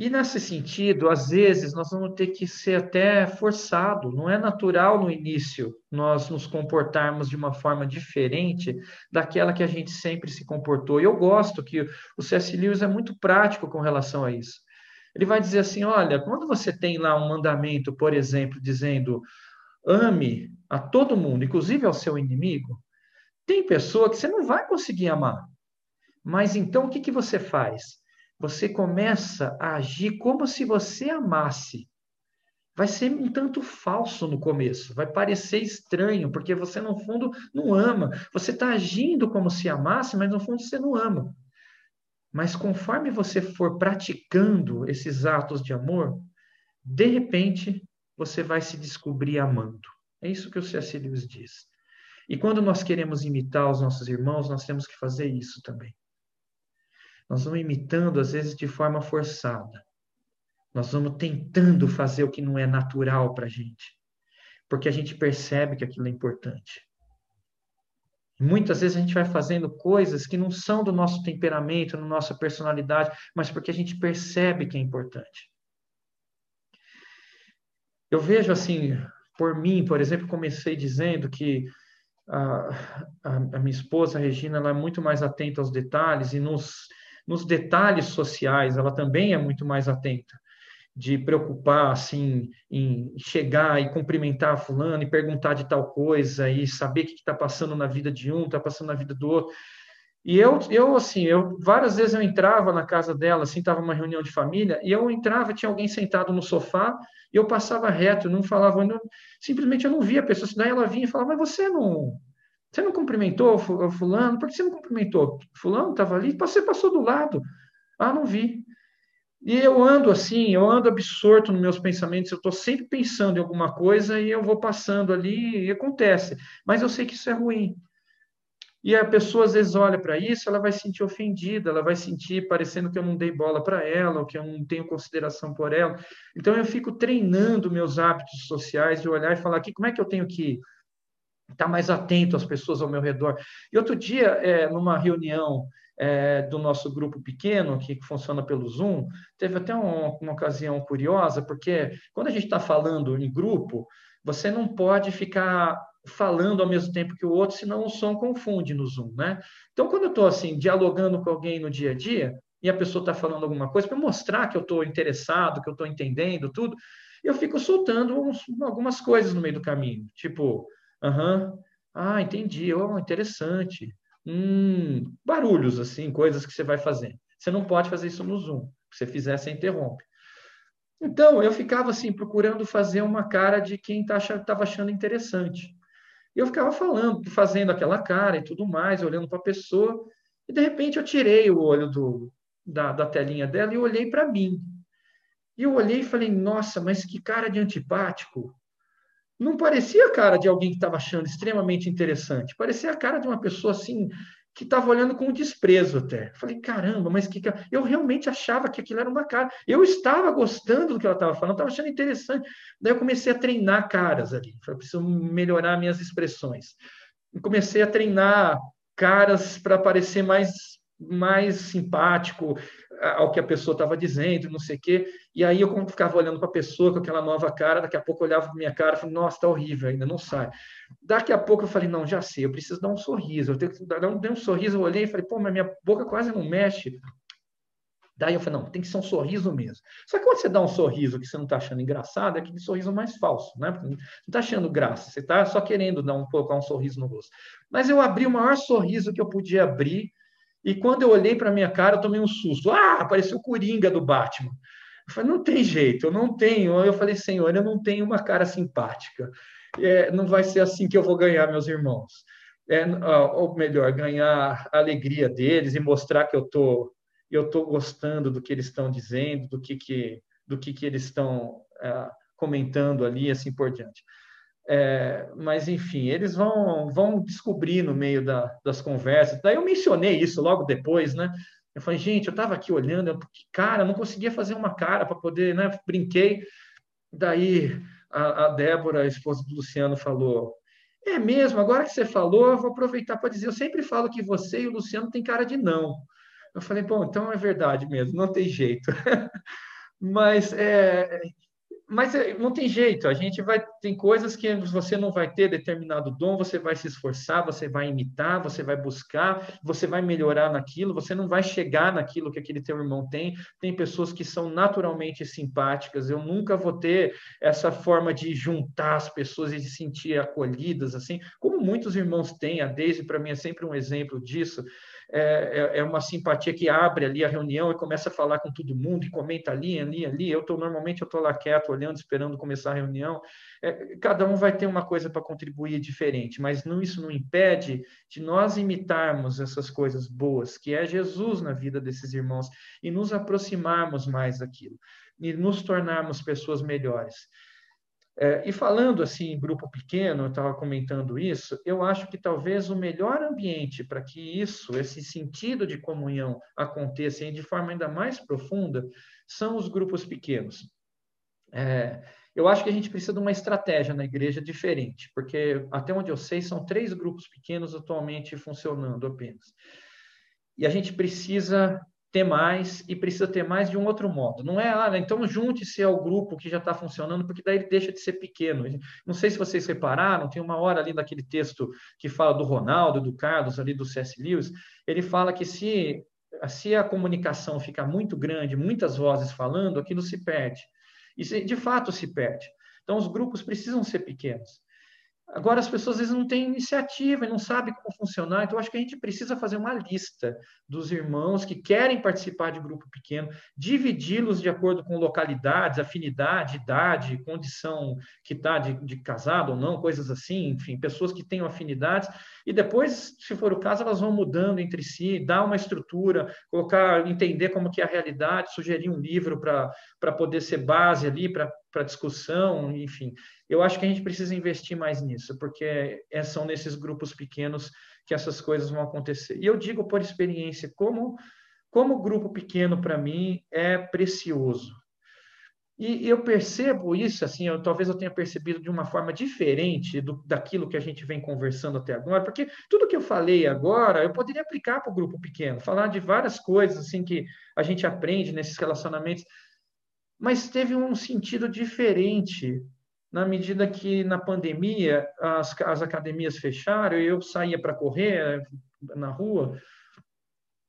E nesse sentido, às vezes, nós vamos ter que ser até forçado, não é natural no início nós nos comportarmos de uma forma diferente daquela que a gente sempre se comportou. E eu gosto que o C.S. Lewis é muito prático com relação a isso. Ele vai dizer assim: olha, quando você tem lá um mandamento, por exemplo, dizendo ame a todo mundo, inclusive ao seu inimigo, tem pessoa que você não vai conseguir amar. Mas então o que, que você faz? Você começa a agir como se você amasse. Vai ser um tanto falso no começo, vai parecer estranho, porque você, no fundo, não ama. Você está agindo como se amasse, mas no fundo você não ama. Mas conforme você for praticando esses atos de amor, de repente você vai se descobrir amando. É isso que o C.S. Lewis diz. E quando nós queremos imitar os nossos irmãos, nós temos que fazer isso também. Nós vamos imitando, às vezes, de forma forçada. Nós vamos tentando fazer o que não é natural para a gente, porque a gente percebe que aquilo é importante. Muitas vezes a gente vai fazendo coisas que não são do nosso temperamento, da nossa personalidade, mas porque a gente percebe que é importante. Eu vejo assim, por mim, por exemplo, comecei dizendo que a, a, a minha esposa, a Regina, ela é muito mais atenta aos detalhes e nos nos detalhes sociais, ela também é muito mais atenta de preocupar assim em chegar e cumprimentar fulano e perguntar de tal coisa e saber o que está passando na vida de um, está passando na vida do outro. E eu, eu assim, eu várias vezes eu entrava na casa dela, assim, estava uma reunião de família, e eu entrava, tinha alguém sentado no sofá, e eu passava reto, não falava, não, simplesmente eu não via a pessoa. Daí ela vinha e falava, mas você não, você não cumprimentou fulano? Por que você não cumprimentou? Fulano estava ali, você passou do lado. Ah, não vi. E eu ando assim, eu ando absorto nos meus pensamentos, eu estou sempre pensando em alguma coisa e eu vou passando ali e acontece. Mas eu sei que isso é ruim. E a pessoa às vezes olha para isso, ela vai se sentir ofendida, ela vai sentir parecendo que eu não dei bola para ela, ou que eu não tenho consideração por ela. Então eu fico treinando meus hábitos sociais de olhar e falar aqui como é que eu tenho que estar tá mais atento às pessoas ao meu redor. E outro dia, é, numa reunião é, do nosso grupo pequeno, que funciona pelo Zoom, teve até um, uma ocasião curiosa, porque quando a gente está falando em grupo, você não pode ficar falando ao mesmo tempo que o outro, senão o som confunde no Zoom, né? Então, quando eu estou assim, dialogando com alguém no dia a dia, e a pessoa está falando alguma coisa, para mostrar que eu estou interessado, que eu estou entendendo tudo, eu fico soltando uns, algumas coisas no meio do caminho, tipo, Aham. Ah, entendi. Oh, interessante. Hum, barulhos, assim, coisas que você vai fazendo. Você não pode fazer isso no Zoom. Se você fizer, você interrompe. Então, eu ficava assim, procurando fazer uma cara de quem estava tá, achando interessante. Eu ficava falando, fazendo aquela cara e tudo mais, olhando para a pessoa, e de repente eu tirei o olho do, da, da telinha dela e olhei para mim. E eu olhei e falei, nossa, mas que cara de antipático não parecia a cara de alguém que estava achando extremamente interessante, parecia a cara de uma pessoa assim que estava olhando com desprezo até. Falei, caramba, mas que eu realmente achava que aquilo era uma cara. Eu estava gostando do que ela estava falando, estava achando interessante. Daí eu comecei a treinar caras ali. Falei, preciso melhorar minhas expressões. E comecei a treinar caras para parecer mais mais simpático, ao que a pessoa estava dizendo, não sei o quê. E aí eu ficava olhando para a pessoa com aquela nova cara, daqui a pouco eu olhava para minha cara e falei, nossa, está horrível, ainda não sai. Daqui a pouco eu falei, não, já sei, eu preciso dar um sorriso. Eu tenho que dar um, um sorriso, eu olhei e falei, pô, mas minha boca quase não mexe. Daí eu falei, não, tem que ser um sorriso mesmo. Só que quando você dá um sorriso que você não está achando engraçado, é aquele sorriso mais falso, né? Porque não está achando graça, você está só querendo dar um, colocar um sorriso no rosto. Mas eu abri o maior sorriso que eu podia abrir, e quando eu olhei para minha cara, eu tomei um susto. Ah, apareceu o Coringa do Batman. Eu falei, não tem jeito, eu não tenho. Eu falei, Senhor, eu não tenho uma cara simpática. É, não vai ser assim que eu vou ganhar meus irmãos. É, ou melhor, ganhar a alegria deles e mostrar que eu tô, eu tô gostando do que eles estão dizendo, do que, que, do que, que eles estão é, comentando ali, assim por diante. É, mas, enfim, eles vão, vão descobrir no meio da, das conversas. Daí eu mencionei isso logo depois, né? Eu falei, gente, eu estava aqui olhando, eu, cara, não conseguia fazer uma cara para poder, né? Brinquei. Daí a, a Débora, a esposa do Luciano, falou: É mesmo, agora que você falou, eu vou aproveitar para dizer, eu sempre falo que você e o Luciano têm cara de não. Eu falei, bom, então é verdade mesmo, não tem jeito. Mas é, mas é, não tem jeito, a gente vai tem coisas que você não vai ter determinado dom, você vai se esforçar, você vai imitar, você vai buscar, você vai melhorar naquilo, você não vai chegar naquilo que aquele teu irmão tem. Tem pessoas que são naturalmente simpáticas. Eu nunca vou ter essa forma de juntar as pessoas e de sentir acolhidas assim, como muitos irmãos têm. A Deise para mim é sempre um exemplo disso. É, é, é, uma simpatia que abre ali a reunião e começa a falar com todo mundo e comenta ali, ali, ali. Eu tô normalmente eu tô lá quieto, olhando, esperando começar a reunião. É, cada um vai ter uma coisa para contribuir diferente, mas não, isso não impede de nós imitarmos essas coisas boas, que é Jesus na vida desses irmãos, e nos aproximarmos mais daquilo, e nos tornarmos pessoas melhores. É, e falando assim em grupo pequeno, eu estava comentando isso, eu acho que talvez o melhor ambiente para que isso, esse sentido de comunhão aconteça de forma ainda mais profunda, são os grupos pequenos. É, eu acho que a gente precisa de uma estratégia na igreja diferente, porque até onde eu sei, são três grupos pequenos atualmente funcionando apenas. E a gente precisa ter mais e precisa ter mais de um outro modo. Não é, ah, então junte-se ao grupo que já está funcionando, porque daí ele deixa de ser pequeno. Não sei se vocês repararam, tem uma hora ali daquele texto que fala do Ronaldo, do Carlos, ali do C.S. Lewis, ele fala que se, se a comunicação ficar muito grande, muitas vozes falando, aquilo se perde. E de fato se perde. Então os grupos precisam ser pequenos. Agora, as pessoas às vezes não têm iniciativa e não sabem como funcionar, então acho que a gente precisa fazer uma lista dos irmãos que querem participar de grupo pequeno, dividi-los de acordo com localidades, afinidade, idade, condição que está de, de, casado ou não, coisas assim, enfim, pessoas que tenham afinidades, e depois, se for o caso, elas vão mudando entre si, dar uma estrutura, colocar, entender como que é a realidade, sugerir um livro para poder ser base ali, para para discussão, enfim. Eu acho que a gente precisa investir mais nisso, porque é, são nesses grupos pequenos que essas coisas vão acontecer. E eu digo por experiência, como como grupo pequeno para mim é precioso. E eu percebo isso, assim, eu, talvez eu tenha percebido de uma forma diferente do, daquilo que a gente vem conversando até agora, porque tudo que eu falei agora, eu poderia aplicar para o grupo pequeno, falar de várias coisas, assim, que a gente aprende nesses relacionamentos, mas teve um sentido diferente na medida que na pandemia as, as academias fecharam, eu saía para correr na rua,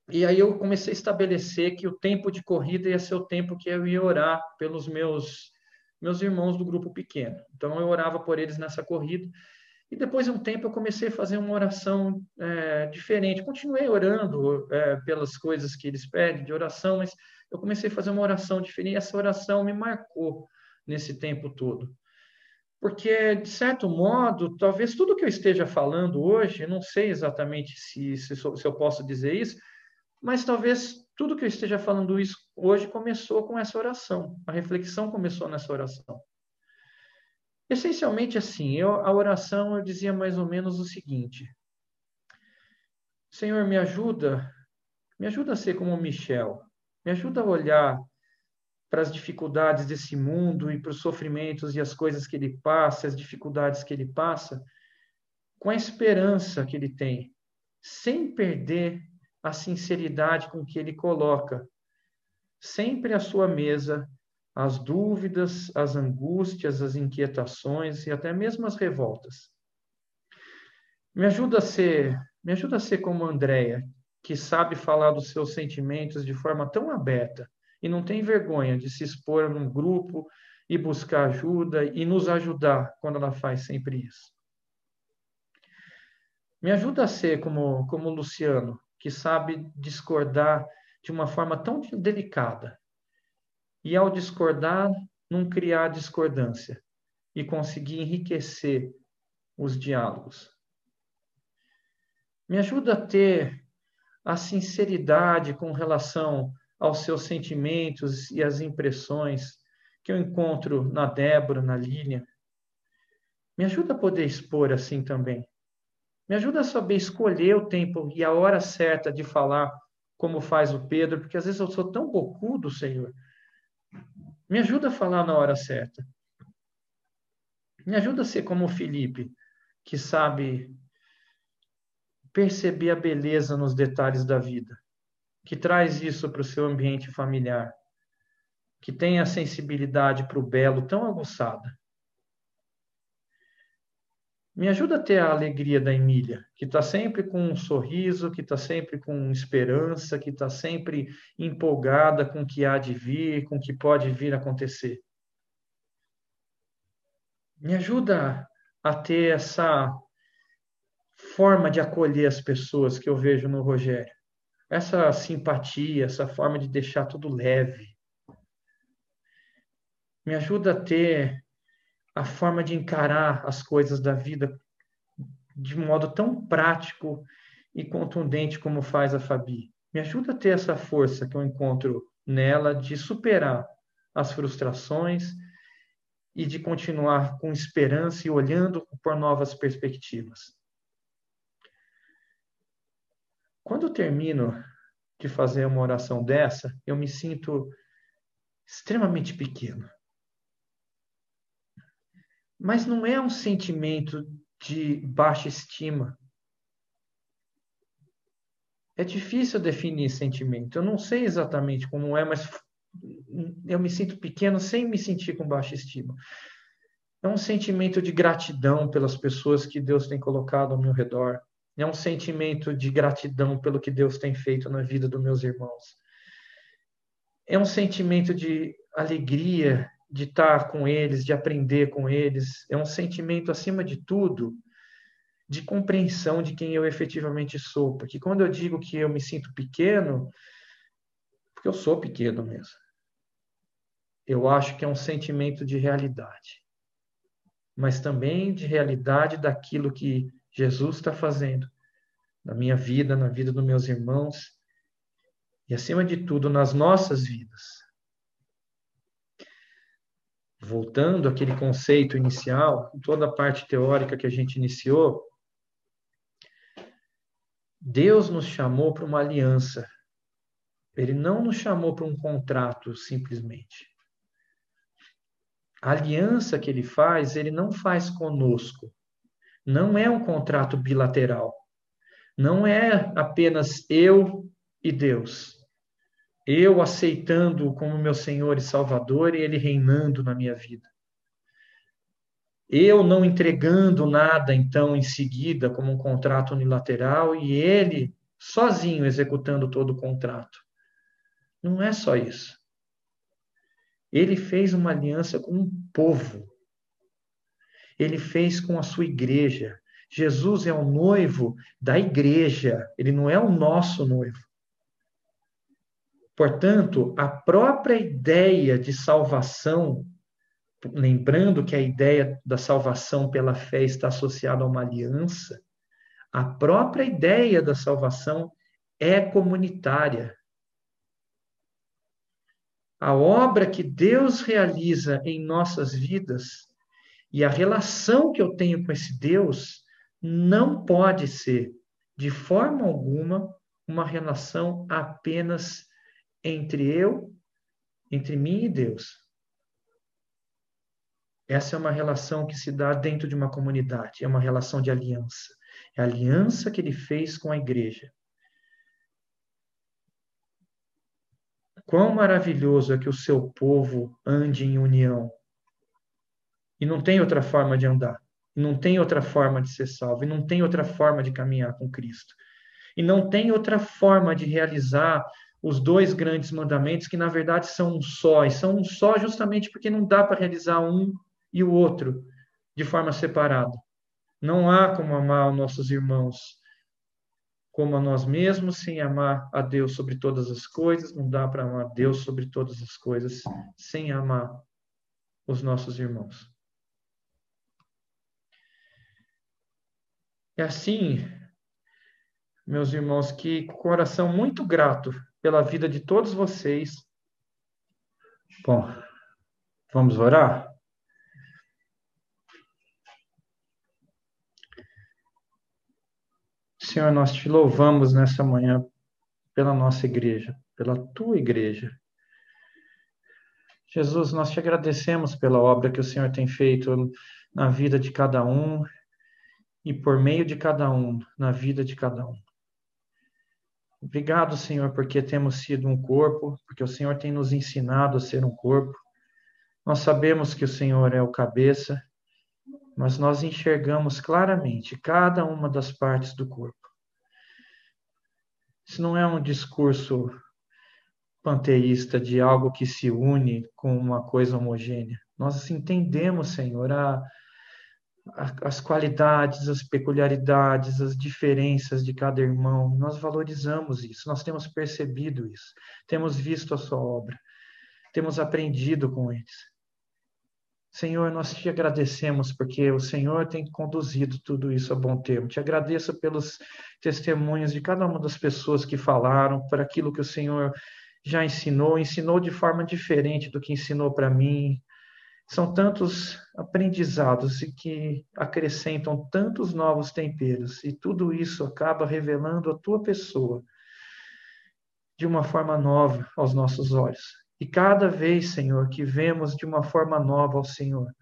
e aí eu comecei a estabelecer que o tempo de corrida ia ser o tempo que eu ia orar pelos meus meus irmãos do grupo pequeno. Então eu orava por eles nessa corrida. E depois de um tempo eu comecei a fazer uma oração é, diferente. Continuei orando é, pelas coisas que eles pedem de oração, mas eu comecei a fazer uma oração diferente. E essa oração me marcou nesse tempo todo. Porque, de certo modo, talvez tudo que eu esteja falando hoje, não sei exatamente se, se, se eu posso dizer isso, mas talvez tudo que eu esteja falando isso hoje começou com essa oração. A reflexão começou nessa oração. Essencialmente assim, eu, a oração eu dizia mais ou menos o seguinte: Senhor, me ajuda, me ajuda a ser como Michel, me ajuda a olhar para as dificuldades desse mundo e para os sofrimentos e as coisas que ele passa, as dificuldades que ele passa, com a esperança que ele tem, sem perder a sinceridade com que ele coloca sempre à sua mesa as dúvidas, as angústias, as inquietações e até mesmo as revoltas. Me ajuda a ser, me ajuda a ser como Andréia, que sabe falar dos seus sentimentos de forma tão aberta e não tem vergonha de se expor num grupo e buscar ajuda e nos ajudar quando ela faz sempre isso. Me ajuda a ser como, como Luciano, que sabe discordar de uma forma tão delicada. E ao discordar, não criar discordância e conseguir enriquecer os diálogos. Me ajuda a ter a sinceridade com relação aos seus sentimentos e às impressões que eu encontro na Débora, na Lília. Me ajuda a poder expor assim também. Me ajuda a saber escolher o tempo e a hora certa de falar como faz o Pedro, porque às vezes eu sou tão bocudo, Senhor. Me ajuda a falar na hora certa. Me ajuda a ser como o Felipe, que sabe perceber a beleza nos detalhes da vida, que traz isso para o seu ambiente familiar, que tem a sensibilidade para o belo tão aguçada. Me ajuda a ter a alegria da Emília, que está sempre com um sorriso, que está sempre com esperança, que está sempre empolgada com o que há de vir, com o que pode vir a acontecer. Me ajuda a ter essa forma de acolher as pessoas que eu vejo no Rogério. Essa simpatia, essa forma de deixar tudo leve. Me ajuda a ter a forma de encarar as coisas da vida de modo tão prático e contundente como faz a Fabi. Me ajuda a ter essa força que eu encontro nela de superar as frustrações e de continuar com esperança e olhando por novas perspectivas. Quando eu termino de fazer uma oração dessa, eu me sinto extremamente pequeno. Mas não é um sentimento de baixa estima. É difícil definir sentimento. Eu não sei exatamente como é, mas eu me sinto pequeno sem me sentir com baixa estima. É um sentimento de gratidão pelas pessoas que Deus tem colocado ao meu redor. É um sentimento de gratidão pelo que Deus tem feito na vida dos meus irmãos. É um sentimento de alegria de estar com eles, de aprender com eles. É um sentimento, acima de tudo, de compreensão de quem eu efetivamente sou. Porque quando eu digo que eu me sinto pequeno, porque eu sou pequeno mesmo. Eu acho que é um sentimento de realidade, mas também de realidade daquilo que Jesus está fazendo na minha vida, na vida dos meus irmãos e, acima de tudo, nas nossas vidas voltando àquele conceito inicial, toda a parte teórica que a gente iniciou, Deus nos chamou para uma aliança. Ele não nos chamou para um contrato simplesmente. A aliança que ele faz, ele não faz conosco. Não é um contrato bilateral. Não é apenas eu e Deus eu aceitando como meu Senhor e Salvador e Ele reinando na minha vida. Eu não entregando nada, então, em seguida, como um contrato unilateral, e Ele sozinho executando todo o contrato. Não é só isso. Ele fez uma aliança com um povo. Ele fez com a sua igreja. Jesus é o noivo da igreja, ele não é o nosso noivo. Portanto, a própria ideia de salvação, lembrando que a ideia da salvação pela fé está associada a uma aliança, a própria ideia da salvação é comunitária. A obra que Deus realiza em nossas vidas e a relação que eu tenho com esse Deus não pode ser, de forma alguma, uma relação apenas entre eu, entre mim e Deus. Essa é uma relação que se dá dentro de uma comunidade, é uma relação de aliança. É a aliança que ele fez com a igreja. Quão maravilhoso é que o seu povo ande em união. E não tem outra forma de andar. E não tem outra forma de ser salvo. E não tem outra forma de caminhar com Cristo. E não tem outra forma de realizar os dois grandes mandamentos, que na verdade são um só, e são um só justamente porque não dá para realizar um e o outro de forma separada. Não há como amar os nossos irmãos como a nós mesmos sem amar a Deus sobre todas as coisas, não dá para amar Deus sobre todas as coisas sem amar os nossos irmãos. É assim, meus irmãos, que coração muito grato pela vida de todos vocês. Bom, vamos orar? Senhor, nós te louvamos nessa manhã pela nossa igreja, pela tua igreja. Jesus, nós te agradecemos pela obra que o Senhor tem feito na vida de cada um e por meio de cada um, na vida de cada um. Obrigado, Senhor, porque temos sido um corpo, porque o Senhor tem nos ensinado a ser um corpo. Nós sabemos que o Senhor é o cabeça, mas nós enxergamos claramente cada uma das partes do corpo. Isso não é um discurso panteísta de algo que se une com uma coisa homogênea. Nós entendemos, Senhor, a, as qualidades, as peculiaridades, as diferenças de cada irmão. Nós valorizamos isso, nós temos percebido isso, temos visto a sua obra, temos aprendido com eles. Senhor, nós te agradecemos porque o Senhor tem conduzido tudo isso a bom termo. Te agradeço pelos testemunhos de cada uma das pessoas que falaram, por aquilo que o Senhor já ensinou, ensinou de forma diferente do que ensinou para mim. São tantos aprendizados e que acrescentam tantos novos temperos, e tudo isso acaba revelando a tua pessoa de uma forma nova aos nossos olhos. E cada vez, Senhor, que vemos de uma forma nova ao Senhor,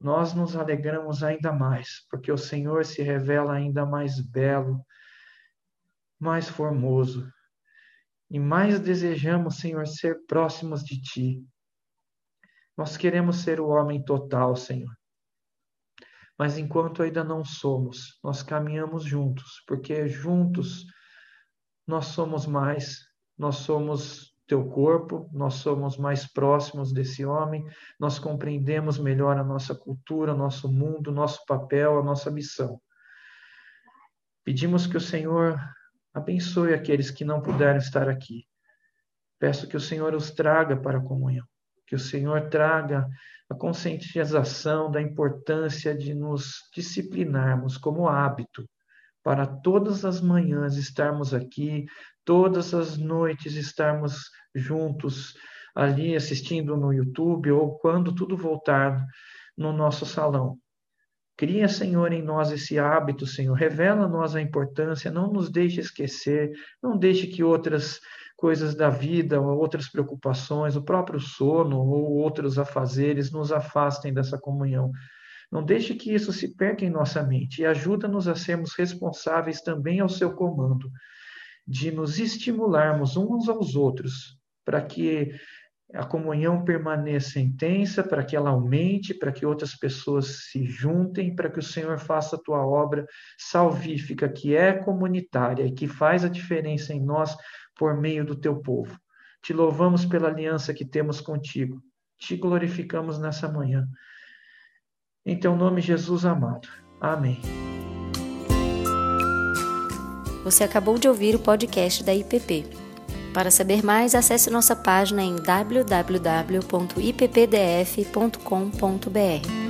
nós nos alegramos ainda mais, porque o Senhor se revela ainda mais belo, mais formoso, e mais desejamos, Senhor, ser próximos de Ti. Nós queremos ser o homem total, Senhor. Mas enquanto ainda não somos, nós caminhamos juntos, porque juntos nós somos mais, nós somos teu corpo, nós somos mais próximos desse homem, nós compreendemos melhor a nossa cultura, nosso mundo, nosso papel, a nossa missão. Pedimos que o Senhor Abençoe aqueles que não puderam estar aqui. Peço que o Senhor os traga para a comunhão, que o Senhor traga a conscientização da importância de nos disciplinarmos como hábito para todas as manhãs estarmos aqui, todas as noites estarmos juntos ali assistindo no YouTube ou quando tudo voltar no nosso salão. Cria, Senhor, em nós esse hábito, Senhor. Revela a nós a importância, não nos deixe esquecer, não deixe que outras coisas da vida, ou outras preocupações, o próprio sono ou outros afazeres nos afastem dessa comunhão. Não deixe que isso se perca em nossa mente e ajuda-nos a sermos responsáveis também ao seu comando, de nos estimularmos uns aos outros, para que a comunhão permaneça intensa, para que ela aumente, para que outras pessoas se juntem, para que o Senhor faça a tua obra salvífica, que é comunitária e que faz a diferença em nós por meio do teu povo. Te louvamos pela aliança que temos contigo. Te glorificamos nessa manhã. Em teu nome, Jesus amado. Amém. Você acabou de ouvir o podcast da IPP. Para saber mais, acesse nossa página em www.ippdf.com.br.